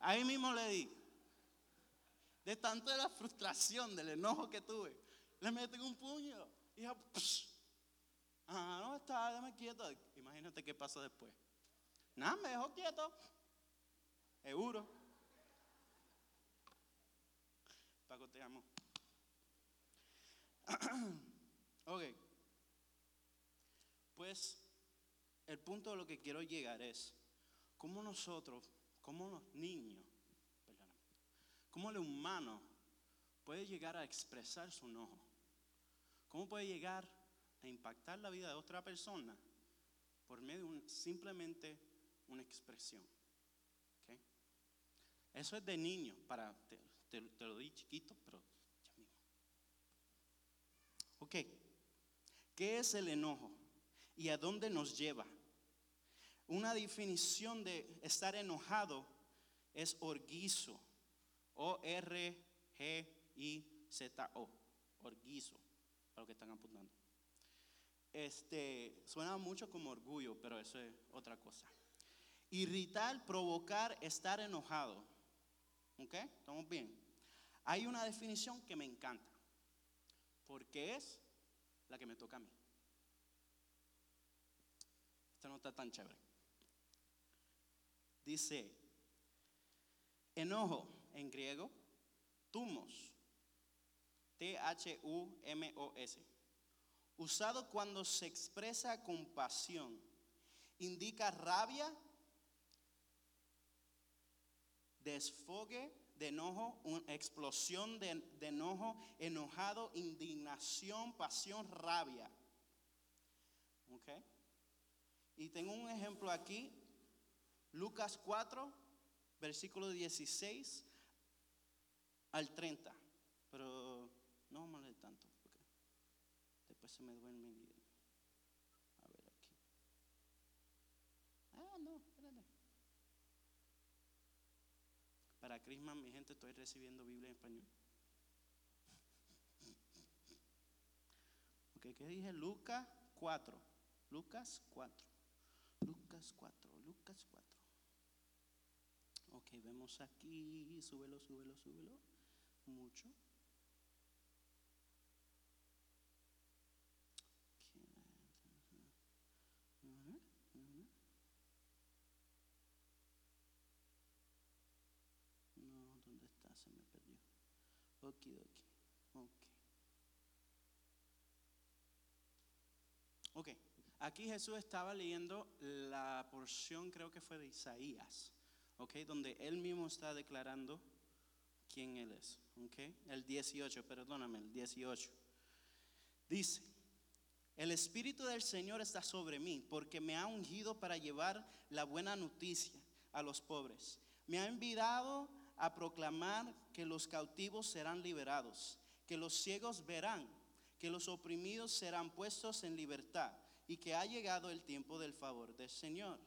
Ahí mismo le di. De tanto de la frustración, del enojo que tuve, le metí un puño. Y yo, ah, no está, déjame quieto. Imagínate qué pasó después. Nada, me dejó quieto. Seguro. Paco, te amo. [clears throat] ok. Pues el punto de lo que quiero llegar es cómo nosotros, como los niños, perdóname, cómo el humano puede llegar a expresar su enojo. ¿Cómo puede llegar a impactar la vida de otra persona por medio de simplemente una expresión. Eso es de niño, para, te, lo di chiquito, pero ya mismo. Ok, ¿qué es el enojo? ¿Y a dónde nos lleva? Una definición de estar enojado es orguizo. O-R-G-I-Z-O. Orguizo, para los que están apuntando. Este, suena mucho como orgullo, pero eso es otra cosa. Irritar, provocar, estar enojado. ¿Ok? ¿Estamos bien? Hay una definición que me encanta, porque es la que me toca a mí. Esta no está tan chévere. Dice, enojo en griego, tumos, T-H-U-M-O-S, usado cuando se expresa compasión, indica rabia, desfogue de enojo, una explosión de, enojo, enojado, indignación, pasión, rabia. ¿Ok? Y tengo un ejemplo aquí, Lucas 4, versículo 16 al 30. Pero no vamos a leer tanto, porque después se me duerme. A ver aquí. Ah, no, Para Crisma, mi gente, estoy recibiendo Biblia en español. Ok, ¿qué dije? Lucas 4. Lucas 4. Lucas 4. Lucas 4. Ok, vemos aquí. Súbelo, súbelo, súbelo. Mucho. se me perdió. Ok, ok. Ok, aquí Jesús estaba leyendo la porción, creo que fue de Isaías, donde él mismo está declarando quién él es, ok. El 18, perdóname, el 18. Dice, el Espíritu del Señor está sobre mí porque me ha ungido para llevar la buena noticia a los pobres. Me ha enviado a proclamar que los cautivos serán liberados, que los ciegos verán, que los oprimidos serán puestos en libertad y que ha llegado el tiempo del favor del Señor.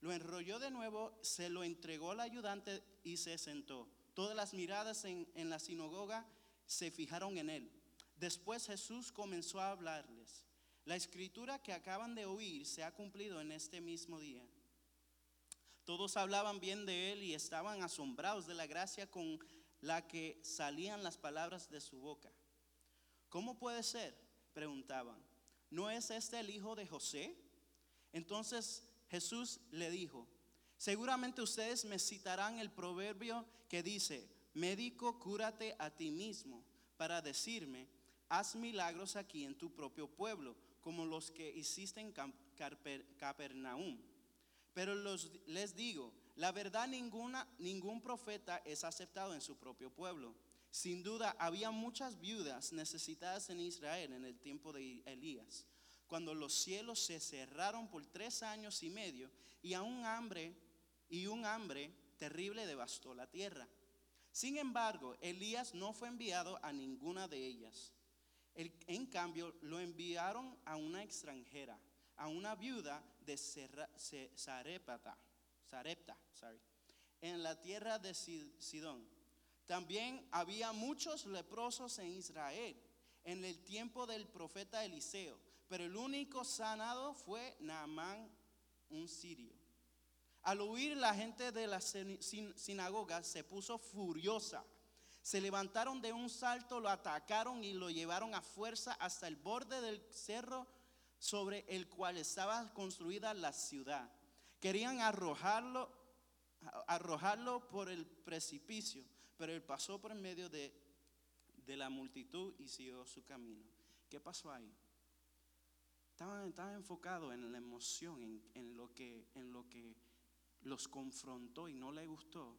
Lo enrolló de nuevo, se lo entregó al ayudante y se sentó. Todas las miradas en, en la sinagoga se fijaron en él. Después Jesús comenzó a hablarles. La escritura que acaban de oír se ha cumplido en este mismo día. Todos hablaban bien de él y estaban asombrados de la gracia con la que salían las palabras de su boca. ¿Cómo puede ser? preguntaban. ¿No es este el hijo de José? Entonces Jesús le dijo, seguramente ustedes me citarán el proverbio que dice, médico, cúrate a ti mismo, para decirme, haz milagros aquí en tu propio pueblo, como los que hiciste en Capernaum. Pero les digo, la verdad ninguna, ningún profeta es aceptado en su propio pueblo. Sin duda, había muchas viudas necesitadas en Israel en el tiempo de Elías, cuando los cielos se cerraron por tres años y medio y un hambre y un hambre terrible devastó la tierra. Sin embargo, Elías no fue enviado a ninguna de ellas. en cambio, lo enviaron a una extranjera, a una viuda de Sarepta, en la tierra de Sidón. También había muchos leprosos en Israel en el tiempo del profeta Eliseo, pero el único sanado fue Naamán, un sirio. Al oír la gente de la sinagoga se puso furiosa. Se levantaron de un salto, lo atacaron y lo llevaron a fuerza hasta el borde del cerro sobre el cual estaba construida la ciudad. Querían arrojarlo, arrojarlo por el precipicio, pero él pasó por medio de, la multitud y siguió su camino. ¿Qué pasó ahí? Estaban, enfocado enfocados en la emoción, en, lo que, los confrontó y no le gustó,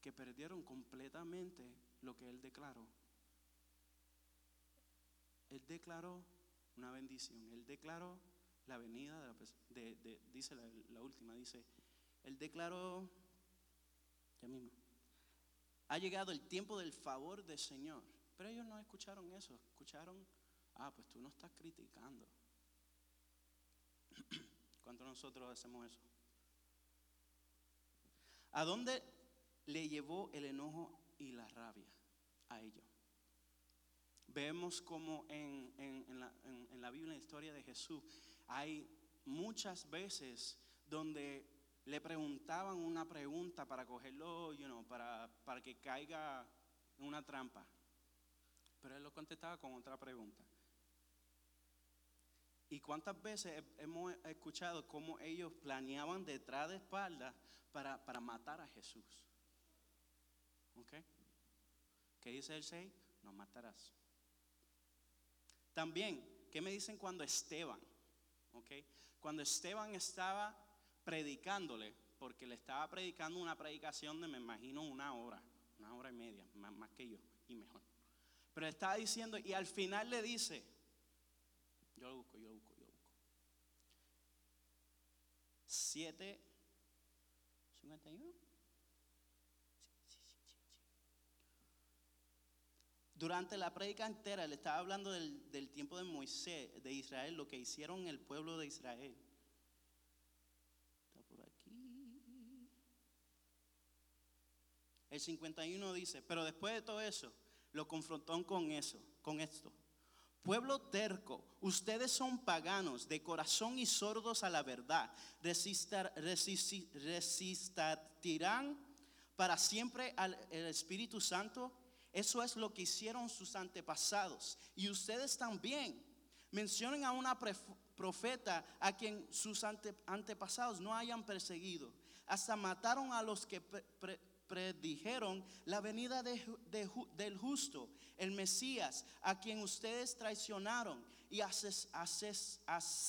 que perdieron completamente lo que él declaró. Él declaró una bendición. Él declaró la venida de, dice la, última, dice, él declaró, ya mismo, ha llegado el tiempo del favor del Señor. Pero ellos no escucharon eso, escucharon, ah, pues tú no estás criticando. ¿Cuánto nosotros hacemos eso? ¿A dónde le llevó el enojo y la rabia? A ellos. Vemos como en, la, Biblia, en la historia de Jesús, hay muchas veces donde le preguntaban una pregunta para cogerlo, you para, para que caiga en una trampa. Pero él lo contestaba con otra pregunta. ¿Y cuántas veces hemos escuchado cómo ellos planeaban detrás de espaldas para, para matar a Jesús? ¿Ok? ¿Qué dice el 6? No matarás. También, ¿qué me dicen cuando Esteban? ¿Okay? Cuando Esteban estaba predicándole, porque le estaba predicando una predicación de, me imagino, una hora, una hora y media, más, que yo, y mejor. Pero estaba diciendo, y al final le dice, yo lo busco, yo lo busco, yo lo busco. 7, 51. Durante la prédica entera, le estaba hablando del, tiempo de Moisés, de Israel, lo que hicieron el pueblo de Israel. Está por aquí. El 51 dice, pero después de todo eso, lo confrontó con eso, con esto. Pueblo terco, ustedes son paganos de corazón y sordos a la verdad. Resistar, resistirán para siempre al Espíritu Santo. Eso es lo que hicieron sus antepasados. Y ustedes también. Mencionen a una profeta a quien sus antepasados no hayan perseguido. Hasta mataron a los que predijeron la venida del justo, el Mesías, a quien ustedes traicionaron y asesinaron.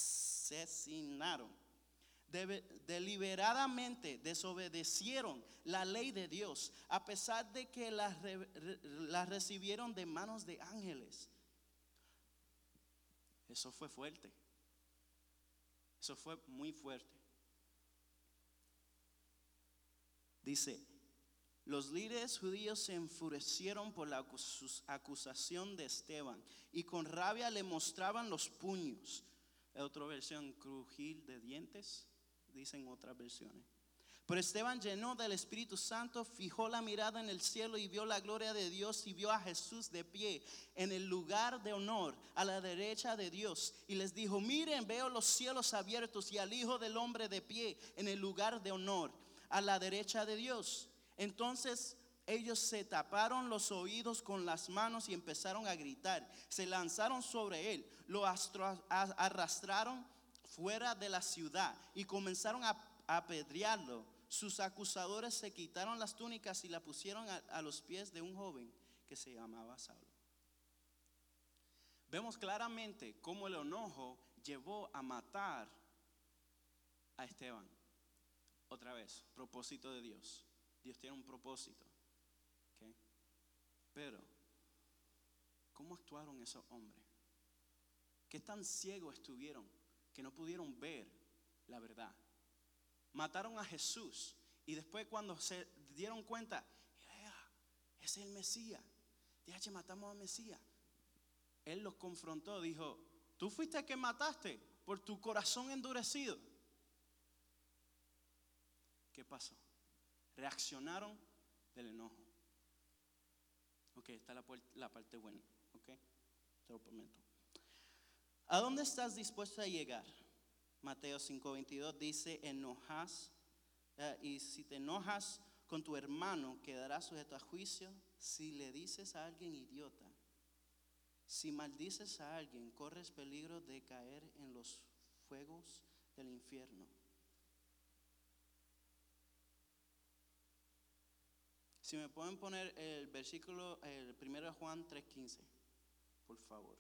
deliberadamente desobedecieron la ley de Dios, a pesar de que la recibieron de manos de ángeles. Eso fue fuerte. Eso fue muy fuerte. Dice, los líderes judíos se enfurecieron por la acusación de Esteban y con rabia le mostraban los puños. Otra versión, crujir de dientes, dicen otras versiones. Pero Esteban llenó del Espíritu Santo, fijó la mirada en el cielo y vio la gloria de Dios y vio a Jesús de pie en el lugar de honor a la derecha de Dios. Y les dijo, miren, veo los cielos abiertos y al Hijo del Hombre de pie en el lugar de honor a la derecha de Dios. Entonces ellos se taparon los oídos con las manos y empezaron a gritar. Se lanzaron sobre él, lo arrastraron fuera de la ciudad y comenzaron a apedrearlo. Sus acusadores se quitaron las túnicas y la pusieron a, los pies de un joven que se llamaba Saulo. Vemos claramente cómo el enojo llevó a matar a Esteban. Otra vez, propósito de Dios. Dios tiene un propósito. Pero, ¿cómo actuaron esos hombres? ¿Qué tan ciegos estuvieron que no pudieron ver la verdad? Mataron a Jesús y después cuando se dieron cuenta, es el Mesías. DH, matamos al Mesías. Él los confrontó, dijo, tú fuiste el que mataste por tu corazón endurecido. ¿Qué pasó? Reaccionaron del enojo. Ok, está la, la parte buena. Ok, te lo prometo. ¿A dónde estás dispuesto a llegar? Mateo 5:22 dice, enojas, eh, y si te enojas con tu hermano, quedarás sujeto a juicio si le dices a alguien idiota. Si maldices a alguien, corres peligro de caer en los fuegos del infierno. Si me pueden poner el versículo, el primero de Juan 3.15, por favor,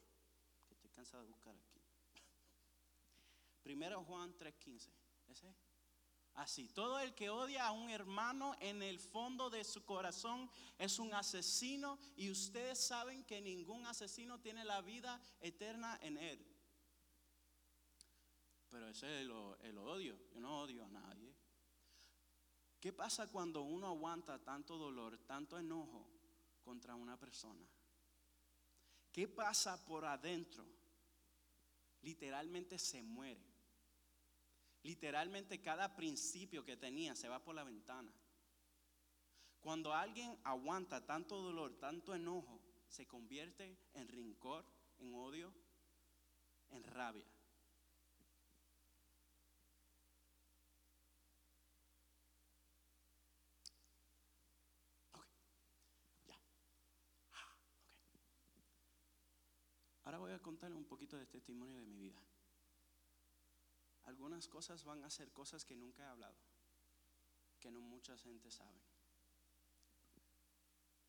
que estoy cansado de buscar aquí. [laughs] Primero Juan 3.15, ese. Así, todo el que odia a un hermano en el fondo de su corazón es un asesino y ustedes saben que ningún asesino tiene la vida eterna en él. Pero ese es el, el odio, yo no odio a nadie. ¿Qué pasa cuando uno aguanta tanto dolor, tanto enojo contra una persona? ¿Qué pasa por adentro? Literalmente se muere. Literalmente cada principio que tenía se va por la ventana. Cuando alguien aguanta tanto dolor, tanto enojo, se convierte en rincor, en odio, en rabia. Ahora voy a contar un poquito de testimonio de mi vida. Algunas cosas van a ser cosas que nunca he hablado, que no mucha gente sabe.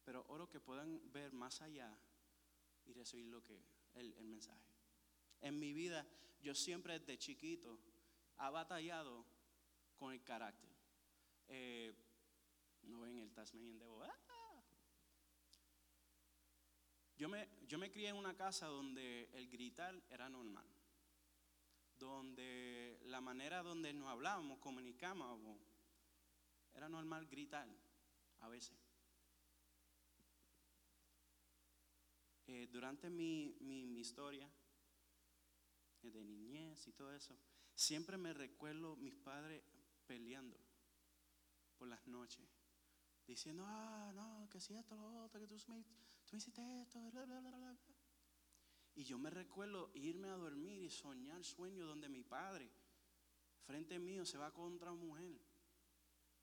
Pero oro que puedan ver más allá y recibir lo que el, el mensaje. En mi vida, yo siempre desde chiquito ha batallado con el carácter. Eh, no ven el Tasmanian Devil. ¡Ah! Yo me, yo me crié en una casa donde el gritar era normal, donde la manera donde nos hablábamos, comunicábamos, era normal gritar a veces. Eh, durante mi, mi, historia eh, de niñez y todo eso, siempre me recuerdo mis padres peleando por las noches diciendo, ah, no, que si esto, lo otro, que tú me, tú me hiciste esto. Y yo me recuerdo irme a dormir y soñar sueños donde mi padre, frente mío, se va con otra mujer.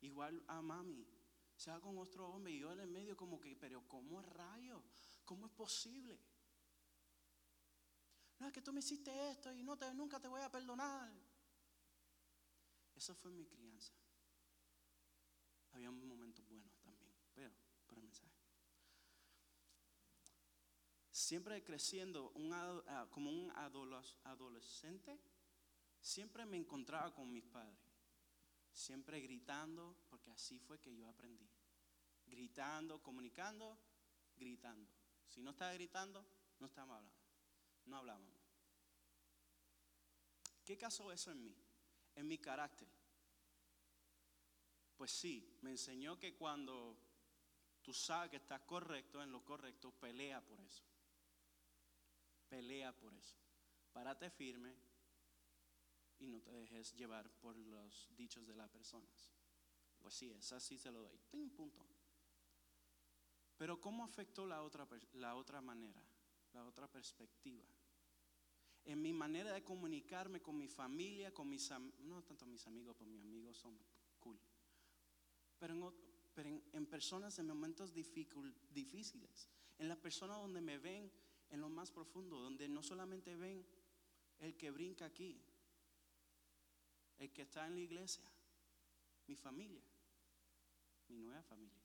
Igual a mami, se va con otro hombre. Y yo en el medio como que, pero ¿cómo es rayo? ¿Cómo es posible? No, es que tú me hiciste esto y no te, nunca te voy a perdonar. Eso fue mi crianza. Había momentos buenos también, pero por el mensaje. Siempre creciendo ah, como un adolescente, siempre me encontraba con mis padres. Siempre gritando, porque así fue que yo aprendí. Gritando, comunicando, gritando. Si no estaba gritando, no estábamos hablando. No hablábamos. ¿Qué caso eso en mí? En mi carácter. Pues sí, me enseñó que cuando tú sabes que estás correcto en lo correcto, pelea por eso. Pelea por eso. Párate firme y no te dejes llevar por los dichos de las personas. Pues sí, esa sí se lo doy. punto. Pero ¿cómo afectó la otra, la otra manera, la otra perspectiva? En mi manera de comunicarme con mi familia, con mis no tanto mis amigos, porque mis amigos son cool pero en, personas en momentos difíciles, en las personas donde me ven en lo más profundo, donde no solamente ven el que brinca aquí, el que está en la iglesia, mi familia, mi nueva familia.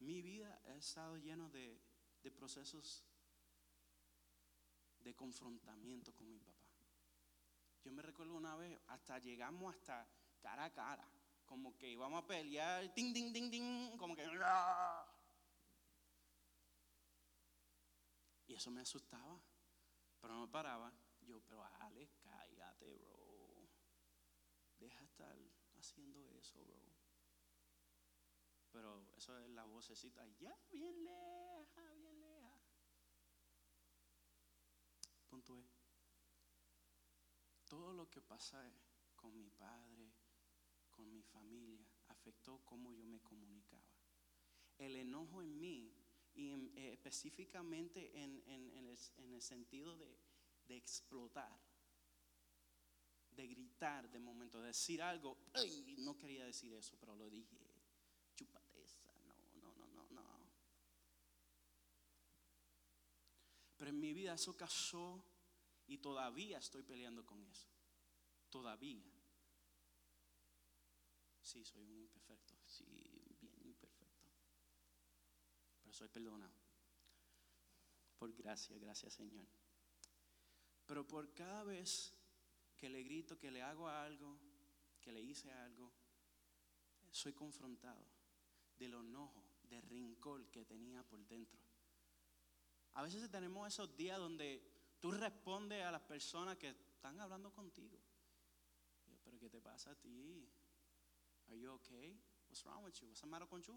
Mi vida ha estado lleno de, de procesos de confrontamiento con mi papá. Yo me recuerdo una vez, hasta llegamos hasta cara a cara, como que íbamos a pelear, ting, ting, ting, ting, como que... Y eso me asustaba, pero no me paraba. Yo, pero Alex, cállate, bro. Deja estar haciendo eso, bro. Pero eso es la vocecita, ya, bien leja, bien leja. Punto es todo lo que pasa con mi padre, con mi familia, afectó cómo yo me comunicaba. El enojo en mí, y eh, específicamente en, el, sentido de, explotar, de gritar de momento, de decir algo, Ay, no quería decir eso, pero lo dije, chúpate esa, no, no, no, no, no. Pero en mi vida eso casó y todavía estoy peleando con eso. Todavía. Sí, soy un imperfecto. Sí, soy perdonado. Por gracia, gracias Señor. Pero por cada vez que le grito, que le hago algo, que le hice algo, soy confrontado del enojo, del rincón que tenía por dentro. A veces tenemos esos días donde Tú respondes a las personas que están hablando contigo. Pero ¿qué te pasa a ti? Are you okay? What's wrong with you? What's the matter con you?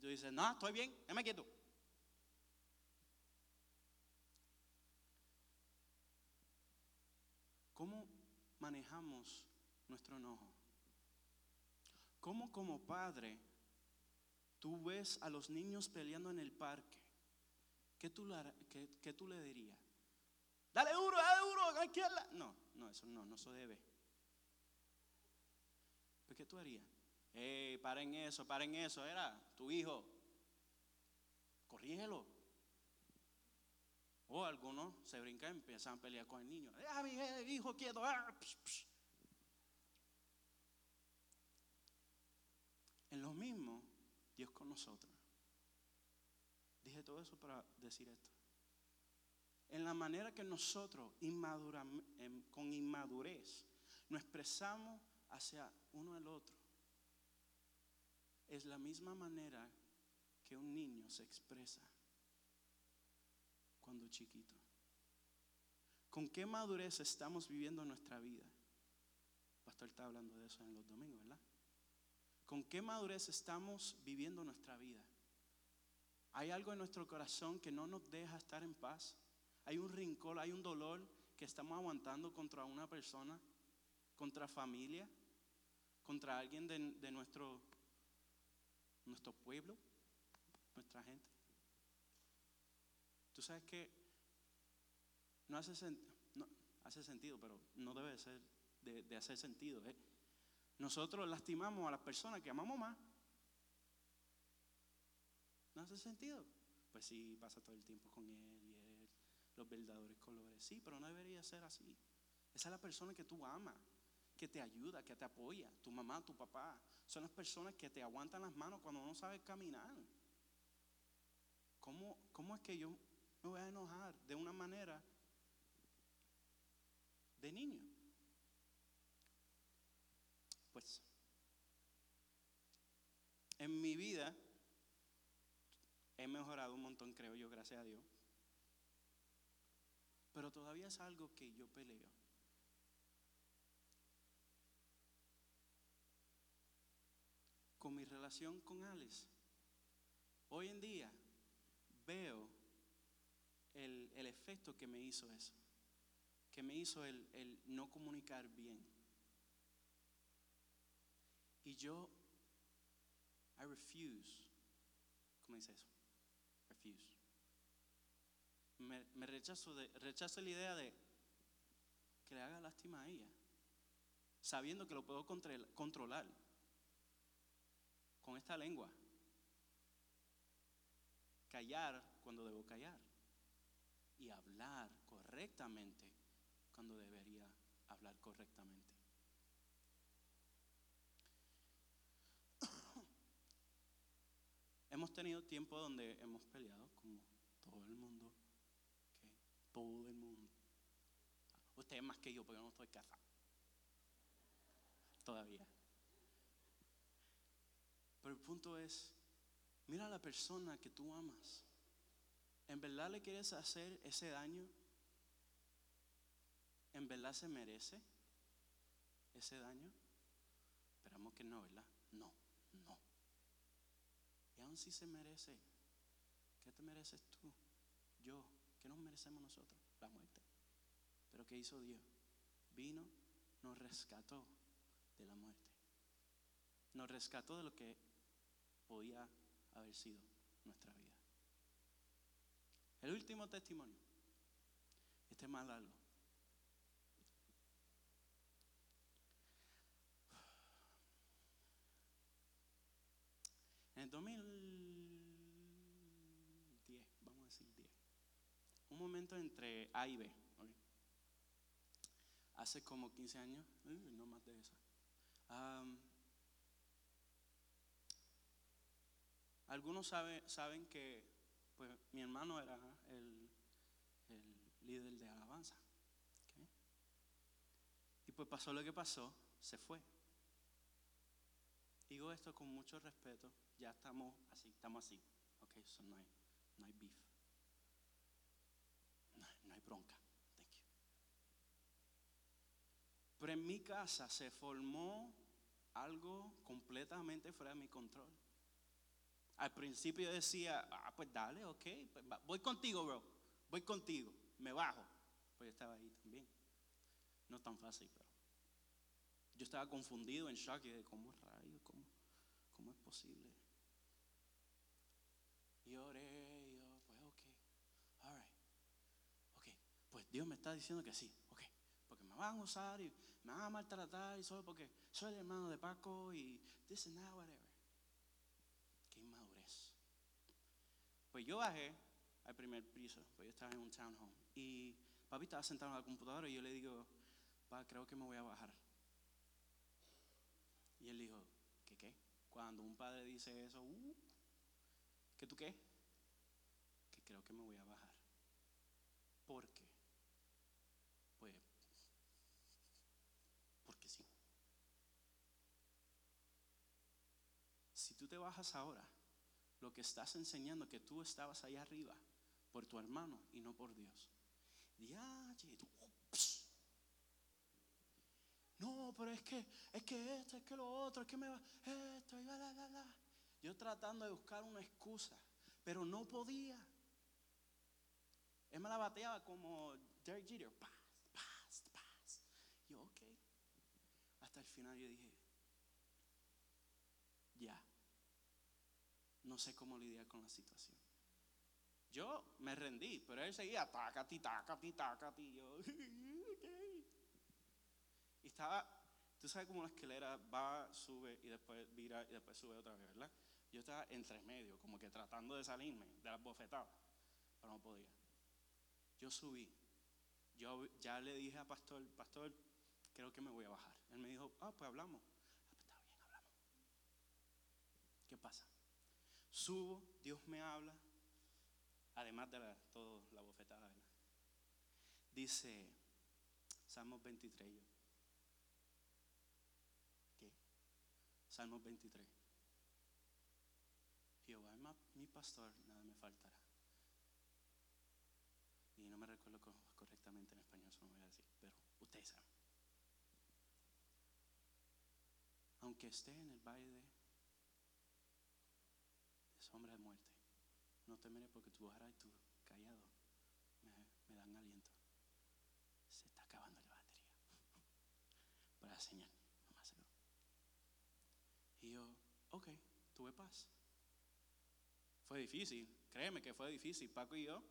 Y tú dices, no, estoy bien, me quieto. ¿Cómo manejamos nuestro enojo? ¿Cómo como padre tú ves a los niños peleando en el parque? ¿Qué tú, qué, qué tú le dirías? Dale duro, dale duro. No, no, eso no, no se debe. ¿Pero qué tú harías? Hey, paren eso, paren eso, era tu hijo. Corrígelo. O algunos se brincan y empiezan a pelear con el niño. Ah, mi hijo quieto. Ah, en lo mismo, Dios con nosotros. Dije todo eso para decir esto en la manera que nosotros em, con inmadurez nos expresamos hacia uno al otro. Es la misma manera que un niño se expresa cuando chiquito. ¿Con qué madurez estamos viviendo nuestra vida? pastor está hablando de eso en los domingos, ¿verdad? ¿Con qué madurez estamos viviendo nuestra vida? ¿Hay algo en nuestro corazón que no nos deja estar en paz? Hay un rincón, hay un dolor que estamos aguantando contra una persona, contra familia, contra alguien de, de nuestro, nuestro pueblo, nuestra gente. Tú sabes que no hace, no, hace sentido, pero no debe ser de, de hacer sentido. ¿eh? Nosotros lastimamos a las personas que amamos más. ¿No hace sentido? Pues sí, pasa todo el tiempo con él y él, los verdaderos colores. Sí, pero no debería ser así. Esa es la persona que tú amas, que te ayuda, que te apoya. Tu mamá, tu papá. Son las personas que te aguantan las manos cuando no sabes caminar. ¿Cómo, cómo es que yo me voy a enojar de una manera de niño? Pues en mi vida he mejorado un montón, creo yo, gracias a Dios. Pero todavía es algo que yo peleo. Con mi relación con Alex, hoy en día veo el, el efecto que me hizo eso, que me hizo el, el no comunicar bien. Y yo, I refuse, ¿cómo dice eso? Refuse. Me, me rechazo, de, rechazo la idea de que le haga lástima a ella, sabiendo que lo puedo controlar con esta lengua. Callar cuando debo callar y hablar correctamente cuando debería hablar correctamente. [coughs] hemos tenido tiempo donde hemos peleado como todo el mundo. Todo el mundo. Usted más que yo porque no estoy casado. Todavía. Pero el punto es, mira a la persona que tú amas. ¿En verdad le quieres hacer ese daño? ¿En verdad se merece ese daño? Esperamos que no, ¿verdad? No, no. Y aún si se merece, ¿qué te mereces tú? Yo, ¿qué nos merecemos nosotros? La muerte. Pero ¿qué hizo Dios? Vino, nos rescató de la muerte. Nos rescató de lo que podía haber sido nuestra vida. El último testimonio. Este es más largo. En el 2010, vamos a decir 10, un momento entre A y B, hace como 15 años, no más de eso. Algunos saben que pues, mi hermano era el, líder de alabanza. Y pues pasó lo que pasó, se fue. Digo esto con mucho respeto, ya estamos así, estamos así. Ok, so no hay, no hay beef. No, no hay bronca. Thank you. Pero en mi casa se formó algo completamente fuera de mi control. Al principio decía, ah, pues dale, ok, pues voy contigo, bro, voy contigo, me bajo. Pues yo estaba ahí también. No es tan fácil, pero yo estaba confundido, en shock, y de cómo rayos, cómo, cómo es posible. Y oré, y yo, pues ok, all right, ok, pues Dios me está diciendo que sí, ok, porque me van a usar y me van a maltratar y solo porque soy el hermano de Paco y this and that, whatever. Qué inmadurez. Pues yo bajé al primer piso, pues yo estaba en un townhome y papi estaba sentado en la computadora y yo le digo, pa, creo que me voy a bajar. Y él dijo, ¿qué qué? Cuando un padre dice eso, uh, ¿qué tú qué? Que creo que me voy a bajar. ¿Por qué? Pues, porque sí. Si tú te bajas ahora, lo que estás enseñando que tú estabas ahí arriba por tu hermano y no por Dios. No, pero es que, es que esto, es que lo otro, es que me va, esto, y la, la, la. Yo tratando de buscar una excusa, pero no podía. Él me la bateaba como Derek Jeter, paz, paz, paz. Yo, ok. Hasta el final yo dije, no sé cómo lidiar con la situación. Yo me rendí, pero él seguía, tácati, tácati, tácati. Y yo, [laughs] Y estaba, tú sabes cómo la escalera va, sube y después vira y después sube otra vez, ¿verdad? Yo estaba entre medio, como que tratando de salirme de las bofetadas, pero no podía. Yo subí. Yo ya le dije a pastor, pastor, creo que me voy a bajar. Él me dijo, ah, pues hablamos. Ah, pues está bien, hablamos. ¿Qué pasa? Subo, Dios me habla, además de la, todo la bofetada, ¿verdad? Dice Salmos 23. Yo, ¿Qué? Salmos 23. Jehová es mi pastor, nada me faltará. Y no me recuerdo correctamente en español, eso no voy a decir, pero ustedes saben. Aunque esté en el valle de, sombra de muerte, no temeré porque tu vara y tu callado me, dan aliento. Se está acabando la batería. [laughs] Para la señal, nomás Y yo, ok, tuve paz. Fue difícil, créeme que fue difícil. Paco y yo,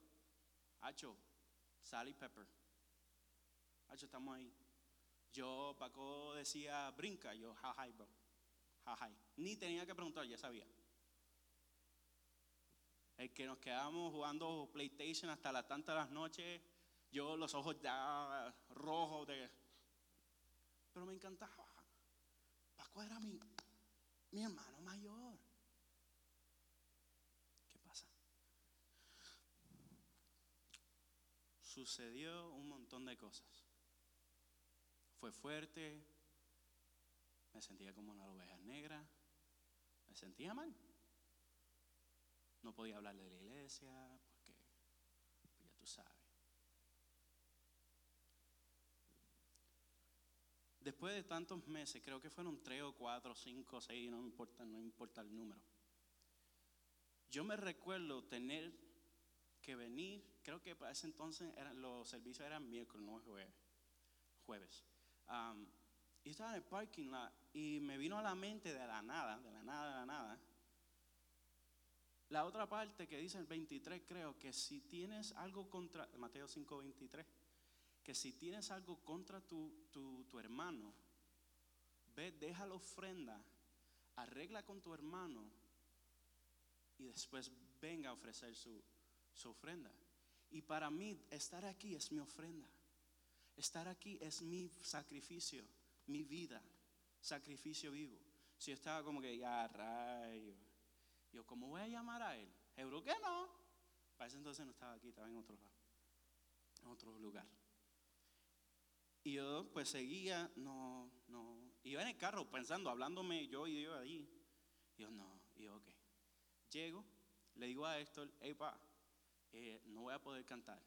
Hacho, Sally Pepper. Hacho, estamos ahí. Yo, Paco decía, brinca. Yo, ja, bro. Ja, Ni tenía que preguntar, ya sabía. El que nos quedamos jugando PlayStation hasta las tantas de las noches, yo los ojos ya rojos de... Pero me encantaba. Paco era mi, mi hermano mayor. sucedió un montón de cosas. Fue fuerte, me sentía como una oveja negra, me sentía mal. No podía hablar de la iglesia porque ya tú sabes. Después de tantos meses, creo que fueron tres o cuatro, cinco, seis, no importa, no importa el número. Yo me recuerdo tener que venir, creo que para ese entonces los servicios eran miércoles, no jueves. jueves. y estaba en el parking lot y me vino a la mente de la nada, de la nada, de la nada. La otra parte que dice el 23, creo que si tienes algo contra, Mateo 5, 23, que si tienes algo contra tu, tu, tu hermano, ve, deja la ofrenda, arregla con tu hermano y después venga a ofrecer su, su ofrenda. Y para mí estar aquí es mi ofrenda. Estar aquí es mi sacrificio, mi vida, sacrificio vivo. Si estaba como que ya rayo, yo como voy a llamar a él, Euro que no. Para ese entonces no estaba aquí, estaba en otro lado, en otro lugar. Y yo pues seguía, no, no. Iba en el carro pensando, hablándome yo y yo ahí. Yo no, yo ok. Llego, le digo a Héctor, hey pa, eh, no voy a poder cantar.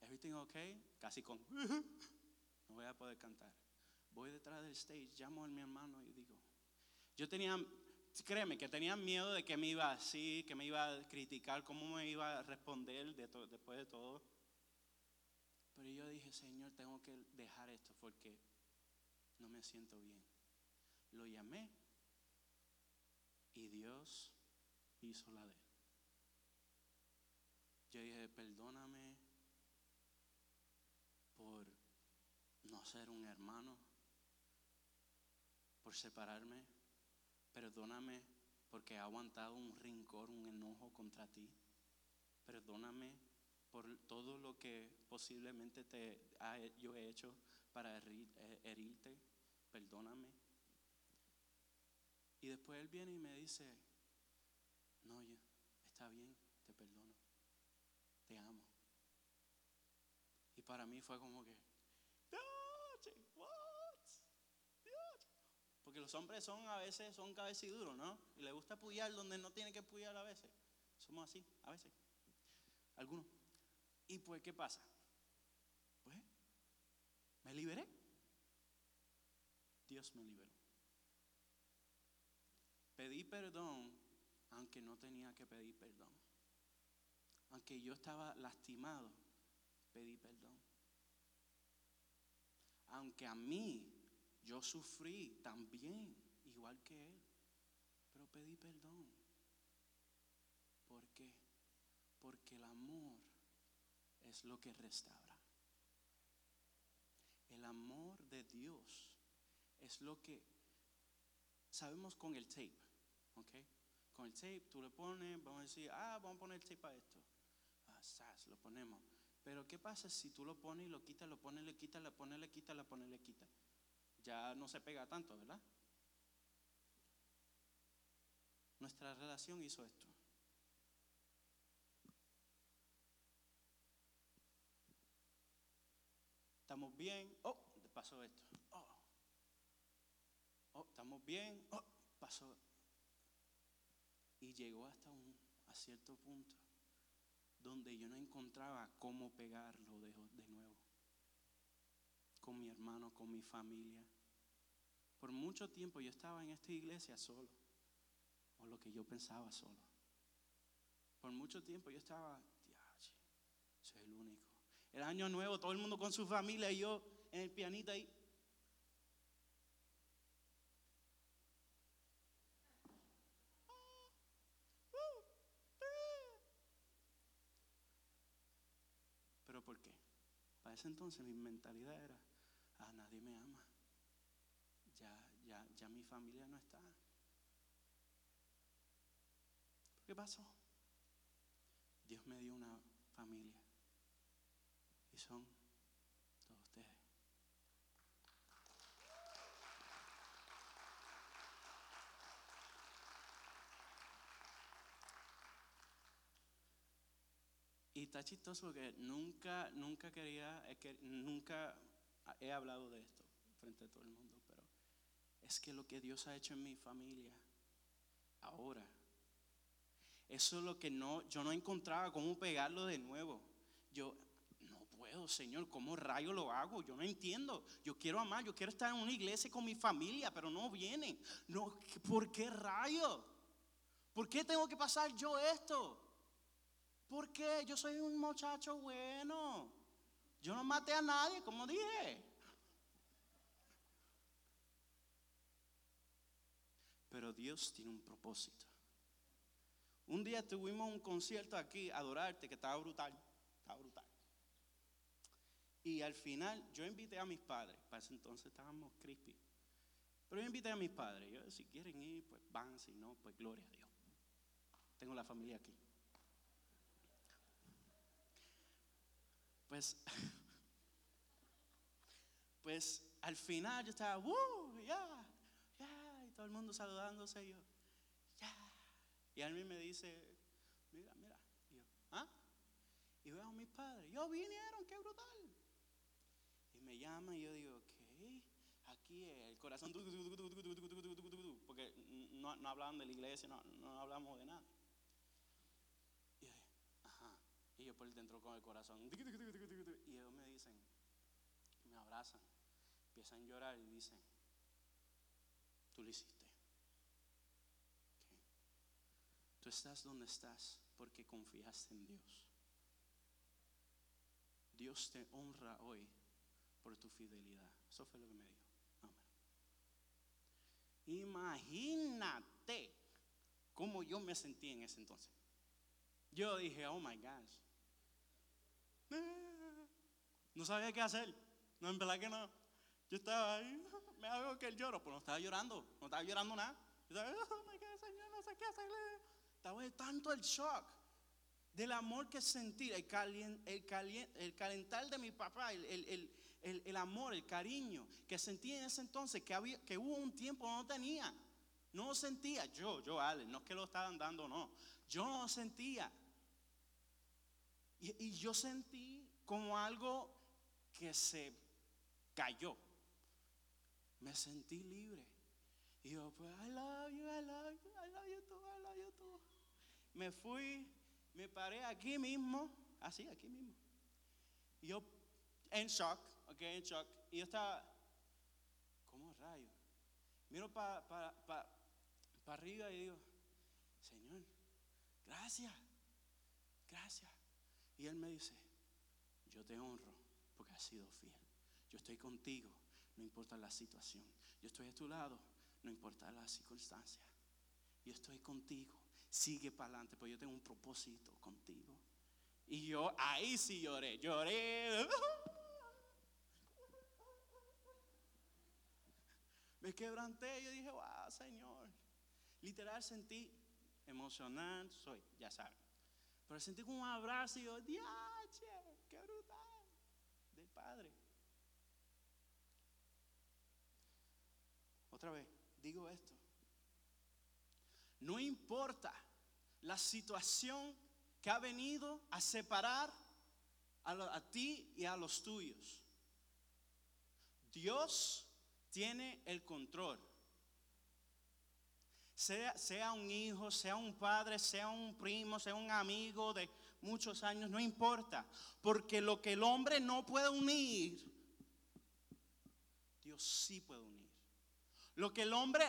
Everything okay? Casi con, [laughs] no voy a poder cantar. Voy detrás del stage, llamo a mi hermano y digo, yo tenía, créeme, que tenía miedo de que me iba así, que me iba a criticar, cómo me iba a responder después de todo. Pero yo dije, Señor, tengo que dejar esto porque no me siento bien. Lo llamé y Dios hizo la de él. Yo dije, perdóname por no ser un hermano, por separarme. Perdóname porque he aguantado un rincor, un enojo contra ti. Perdóname por todo lo que posiblemente te yo he hecho para eh, herirte. Perdóname. Y después él viene y me dice, no, está bien, te perdono te amo. Y para mí fue como que, Porque los hombres son a veces, son cabeciduros, ¿no? Y le gusta puyar donde no tiene que puyar a veces. Somos así, a veces. Algunos. ¿Y pues qué pasa? Pues me liberé. Dios me liberó. Pedí perdón aunque no tenía que pedir perdón aunque yo estaba lastimado, pedí perdón. Aunque a mí yo sufrí también, igual que él, pero pedí perdón. ¿Por qué? Porque el amor es lo que restaura. El amor de Dios es lo que sabemos con el tape, ¿ok? Con el tape tú le pones, vamos a decir, ah, vamos a poner el tape a esto. Ah, sas, lo ponemos. Pero ¿qué pasa si tú lo pones y lo quitas, lo pones, le quitas, lo pones, le quitas, lo pones, le quitas? Ya no se pega tanto, ¿verdad? Nuestra relación hizo esto. Estamos bien. Oh, pasó esto. Oh. oh, estamos bien. Oh, pasó. Y llegó hasta un a cierto punto donde yo no encontraba cómo pegarlo de, de nuevo. Con mi hermano, con mi familia. Por mucho tiempo yo estaba en esta iglesia solo o lo que yo pensaba solo. Por mucho tiempo yo estaba, soy el único. El año nuevo, todo el mundo con su familia y yo en el pianito ahí. ¿Pero por qué? Para ese entonces mi mentalidad era, ah, nadie me ama. Ya, mi familia no está. ¿Qué pasó? Dios me dio una familia. Y son todos ustedes. Y está chistoso porque nunca, nunca quería, que, nunca he hablado de esto frente a todo el mundo, es que lo que Dios ha hecho en mi familia ahora eso es lo que no, yo no encontraba cómo pegarlo de nuevo. Yo, no puedo, Señor, ¿cómo rayo lo hago? Yo no entiendo. Yo quiero amar, yo quiero estar en una iglesia con mi familia, pero no vienen. No, ¿Por qué rayo? ¿Por qué tengo que pasar yo esto? ¿Por qué? Yo soy un muchacho bueno. Yo no maté a nadie, como dije. Pero Dios tiene un propósito. Un día tuvimos un concierto aquí, Adorarte, que estaba brutal, estaba brutal. Y al final yo invité a mis padres, para ese entonces estábamos crispy. Pero yo invité a mis padres, yo si quieren ir, pues van, si no, pues gloria a Dios. Tengo la familia aquí. Pues, [laughs] pues al final yo estaba, ¡uh! Ya, todo el mundo saludándose. Y yo, y a mí me dice, mira, mira. Y yo, ¿ah? Y veo a mis padres, yo vinieron, qué brutal. Y me llaman y yo digo, ok, aquí el corazón, porque no, no hablaban de la iglesia, no, no hablamos de nada. Y yo, ajá. Y yo por dentro con el corazón. Y ellos me dicen, me abrazan, empiezan a llorar y dicen, tú lo hiciste. Tú estás donde estás porque confiaste en Dios. Dios te honra hoy por tu fidelidad. Eso fue lo que me dijo. Imagínate cómo yo me sentí en ese entonces. Yo dije, oh my gosh. No sabía qué hacer. No, en verdad que no. Yo estaba ahí, me hago que el lloro, pero no estaba llorando, no estaba llorando nada. Yo estaba, oh my God, Señor, no sé qué hacer. Estaba tanto el shock del amor que sentí, el, el, calentar de mi papá, el, amor, el cariño que sentí en ese entonces, que, había, que hubo un tiempo no tenía. No lo sentía yo, yo, Ale, no es que lo estaban dando, no. Yo no lo sentía. Y yo sentí como algo que se cayó. Me sentí libre. Y yo, pues, I love you, I love you, I love you too, I love you too. Me fui, me paré aquí mismo, así, aquí mismo. Yo, en shock, ok, en shock. Y yo estaba, ¿cómo rayo? Miro para pa, pa, pa arriba y digo, Señor, gracias, gracias. Y Él me dice, yo te honro porque has sido fiel. Yo estoy contigo, no importa la situación. Yo estoy a tu lado, no importa la circunstancia. yo estoy contigo. Sigue para adelante, pues yo tengo un propósito contigo. Y yo ahí sí lloré, lloré. [laughs] Me quebranté, yo dije, wow, Señor. Literal sentí emocional, soy, ya saben. Pero sentí como un abrazo y yo, diache, qué brutal, del Padre. Otra vez, digo esto. No importa la situación que ha venido a separar a, ti y a los tuyos. Dios tiene el control. Sea, sea, un hijo, sea un padre, sea un primo, sea un amigo de muchos años, no importa. Porque lo que el hombre no puede unir, Dios sí puede unir. Lo que el hombre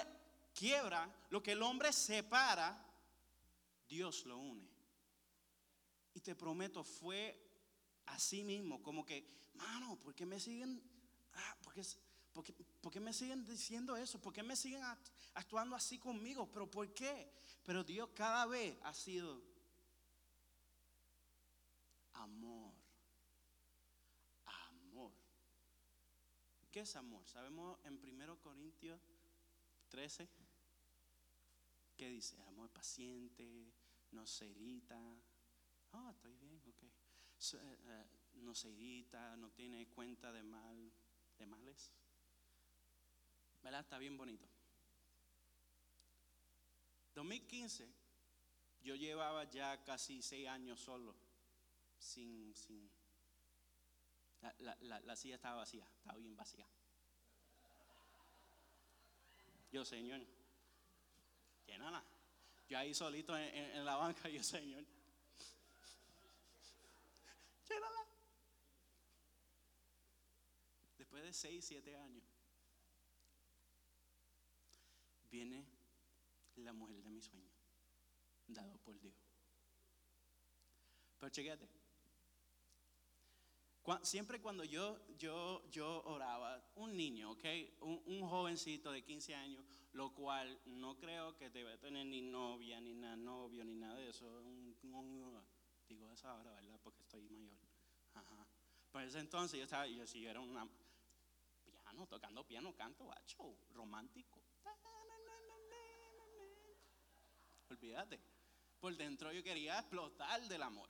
quiebra, lo que el hombre separa, Dios lo une. Y te prometo, fue así mismo, como que, mano, ¿por qué me siguen? Ah, porque ¿Por qué, me siguen diciendo eso? ¿Por qué me siguen actuando así conmigo? ¿Pero por qué? Pero Dios cada vez ha sido amor. Amor. ¿Qué es amor? Sabemos en 1 Corintios 13 ¿qué dice? Amor paciente, no se irrita. Ah, estoy bien, ok. Eh, eh, no se irrita, no tiene cuenta de mal, de males. ¿verdad? Está bien bonito. 2015, yo llevaba ya casi seis años solo, sin, sin, la, silla estaba vacía, estaba bien vacía. Yo, Señor, llénala. Yo ahí solito en, la banca, yo, Señor, llénala. Después de seis, siete años viene la mujer de mi sueño, dado por Dios. Pero chequete. Siempre cuando yo, yo, yo oraba, un niño, ¿ok? Un, jovencito de 15 años, lo cual no creo que debe tener ni novia, ni nada, novio, ni nada de eso. digo eso ahora, ¿verdad? Porque estoy mayor. Ajá. Por ese entonces yo estaba, yo sí era una piano, tocando piano, canto, bacho, romántico. Olvídate. Por dentro yo quería explotar del amor.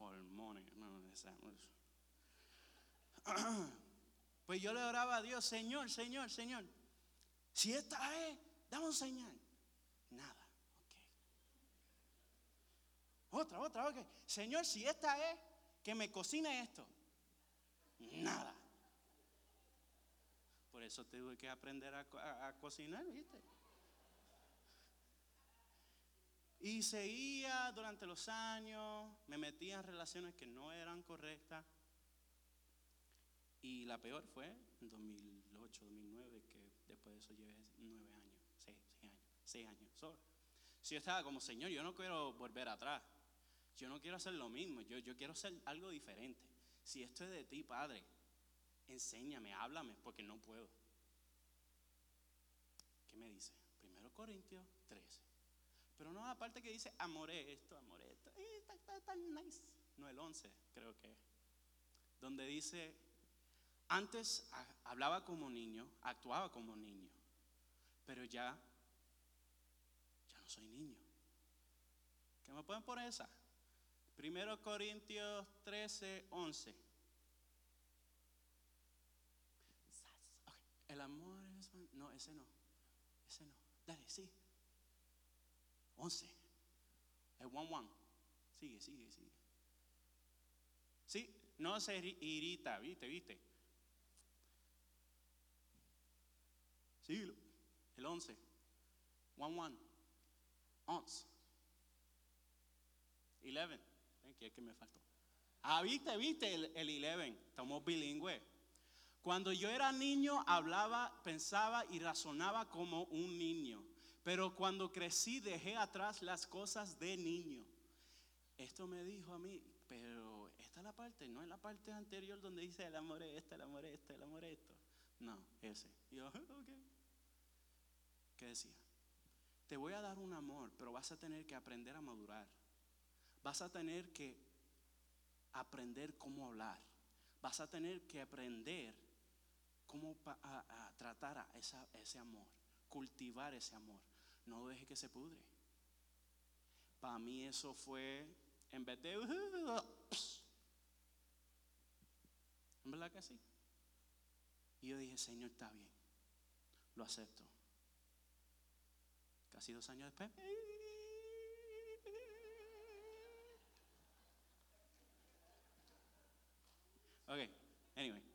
Hormones, no, [clears throat] Pues yo le oraba a Dios, Señor, Señor, Señor. Si esta es, dame un señal. Nada, ok. Otra, otra, ok. Señor, si esta es, que me cocine esto. Nada. Por eso tuve que aprender a cocinar, ¿viste? Y seguía durante los años, me metía en relaciones que no eran correctas. Y la peor fue en 2008, 2009, que después de eso llevé nueve años, seis, años, seis años solo. Si yo estaba como, Señor, yo no quiero volver atrás. Yo no quiero hacer lo mismo, yo, yo quiero hacer algo diferente. Si esto es de ti, Padre, enséñame, háblame, porque no puedo. ¿Qué me dice? Primero Corintios 13. Pero no, aparte que dice, amoré esto, amoré esto. está, tan nice. No, el 11 creo que. Donde dice, antes hablaba como niño, actuaba como niño, pero ya, ya no soy niño. ¿Qué me pueden poner esa? Primero Corintios 13, 11. El amor es... No, ese no. Ese no. Dale, sí. 11. Es 1-1. Sigue, sigue, sigue. Sí, no se irrita, ¿viste? ¿Viste? Sí, el 11. 1-1. 11. 11. ¿Qué es que me faltó? Ah, viste, viste el, el 11. Estamos bilingües. Cuando yo era niño, hablaba, pensaba y razonaba como un niño. Pero cuando crecí dejé atrás las cosas de niño. Esto me dijo a mí, pero esta es la parte, no es la parte anterior donde dice el amor es esta, el amor es esta, el amor es esto. No, ese. yo, [laughs] ok. ¿Qué decía? Te voy a dar un amor, pero vas a tener que aprender a madurar. Vas a tener que aprender cómo hablar. Vas a tener que aprender cómo tratar a ese amor, cultivar ese amor. No deje que se pudre. Para mí eso fue, en vez de... [laughs] ¿En verdad que sí? Y yo dije, Señor, está bien. Lo acepto. Casi dos años después. Ok, anyway.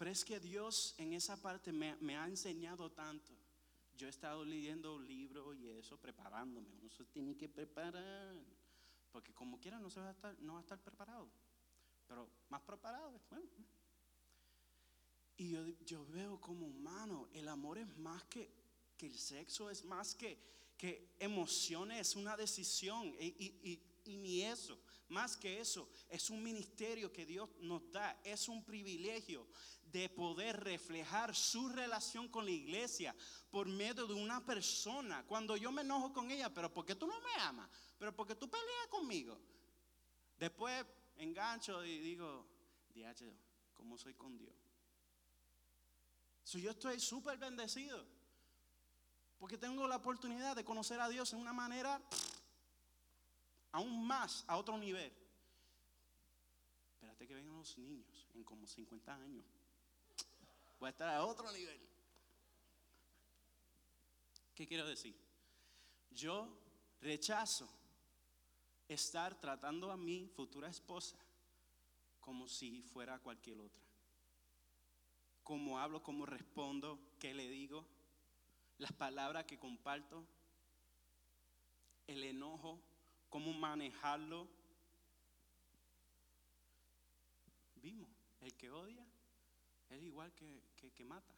Pero es que Dios en esa parte me, me, ha enseñado tanto. Yo he estado leyendo libros y eso, preparándome. Uno se tiene que preparar. Porque como quiera no, se va a estar, no va a estar preparado. Pero más preparado, bueno. Y yo, yo veo como humano, el amor es más que, que el sexo, es más que, que emociones, es una decisión. Y, y, y ni eso, más que eso, es un ministerio que Dios nos da, es un privilegio de poder reflejar su relación con la iglesia por medio de una persona. Cuando yo me enojo con ella, pero porque tú no me amas, pero porque tú peleas conmigo. Después engancho y digo, diache, ¿cómo soy con Dios? yo estoy súper bendecido. Porque tengo la oportunidad de conocer a Dios en una manera aún más, a otro nivel. Espérate que vengan los niños en como 50 años. Voy a estar a otro nivel. ¿Qué quiero decir? Yo rechazo estar tratando a mi futura esposa como si fuera cualquier otra. Cómo hablo, cómo respondo, qué le digo, las palabras que comparto, el enojo, cómo manejarlo. Vimos, el que odia es igual que, que, mata.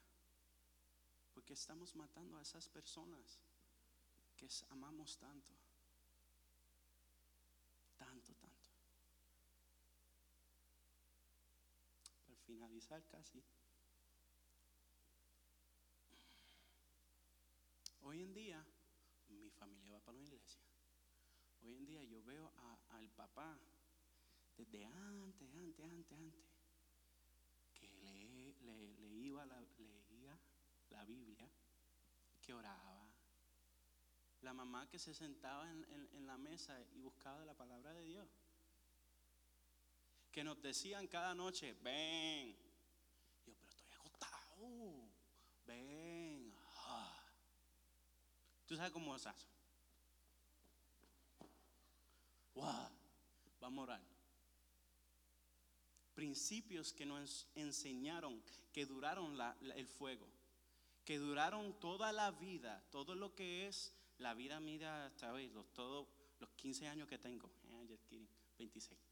Porque estamos matando a esas personas que amamos tanto. Tanto, tanto. Para finalizar casi. Hoy en día, mi familia va para la iglesia. Hoy en día yo veo al papá desde antes, antes, antes, antes, le, le, leía, la, Biblia, que oraba. La mamá que se sentaba en, en la mesa y buscaba la palabra de Dios. Que nos decían cada noche, ven. Yo, pero estoy agotado. Ven. Ah. ¿Tú sabes cómo es eso? Wow, vamos a orar. Principios que nos enseñaron, que duraron el fuego, que duraron toda la vida, todo lo que es la vida mía hasta hoy, los, todos los 15 años que tengo, 26. Eh,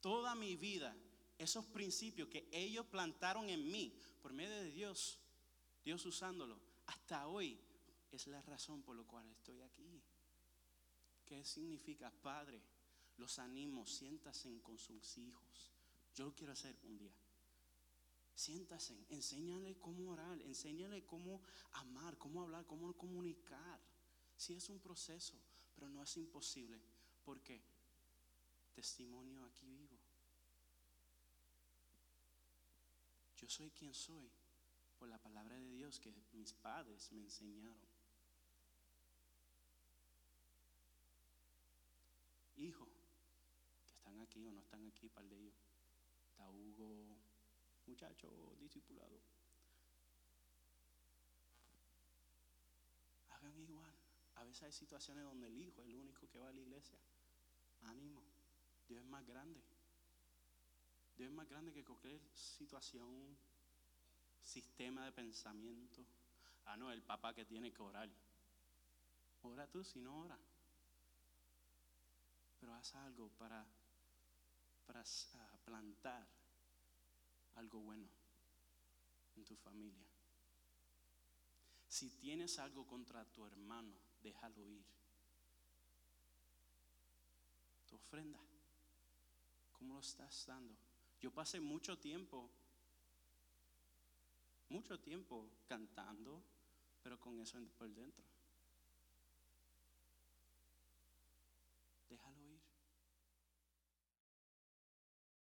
toda mi vida, esos principios que ellos plantaron en mí por medio de Dios, Dios usándolo, hasta hoy es la razón por la cual estoy aquí. ¿Qué significa, Padre? Los animo, siéntasen con sus hijos. Yo lo quiero hacer un día. Siéntasen, enséñale cómo orar, enséñale cómo amar, cómo hablar, cómo comunicar. Sí es un proceso, pero no es imposible. porque Testimonio aquí vivo. Yo soy quien soy por la palabra de Dios que mis padres me enseñaron. hijos que aquí o no están aquí, par de ellos. Está muchacho discipulado. Hagan igual. A veces hay situaciones donde el hijo es el único que va a la iglesia. Ánimo. Dios es más grande. Dios es más grande que cualquier situación, sistema de pensamiento. Ah, no, el papá que tiene que orar. Ora tú si no ora pero haz algo para, para ah, plantar algo bueno en tu familia. Si tienes algo contra tu hermano, déjalo ir. Tu ofrenda, ¿cómo lo estás dando? Yo pasé mucho tiempo mucho tiempo cantando, pero con eso por dentro.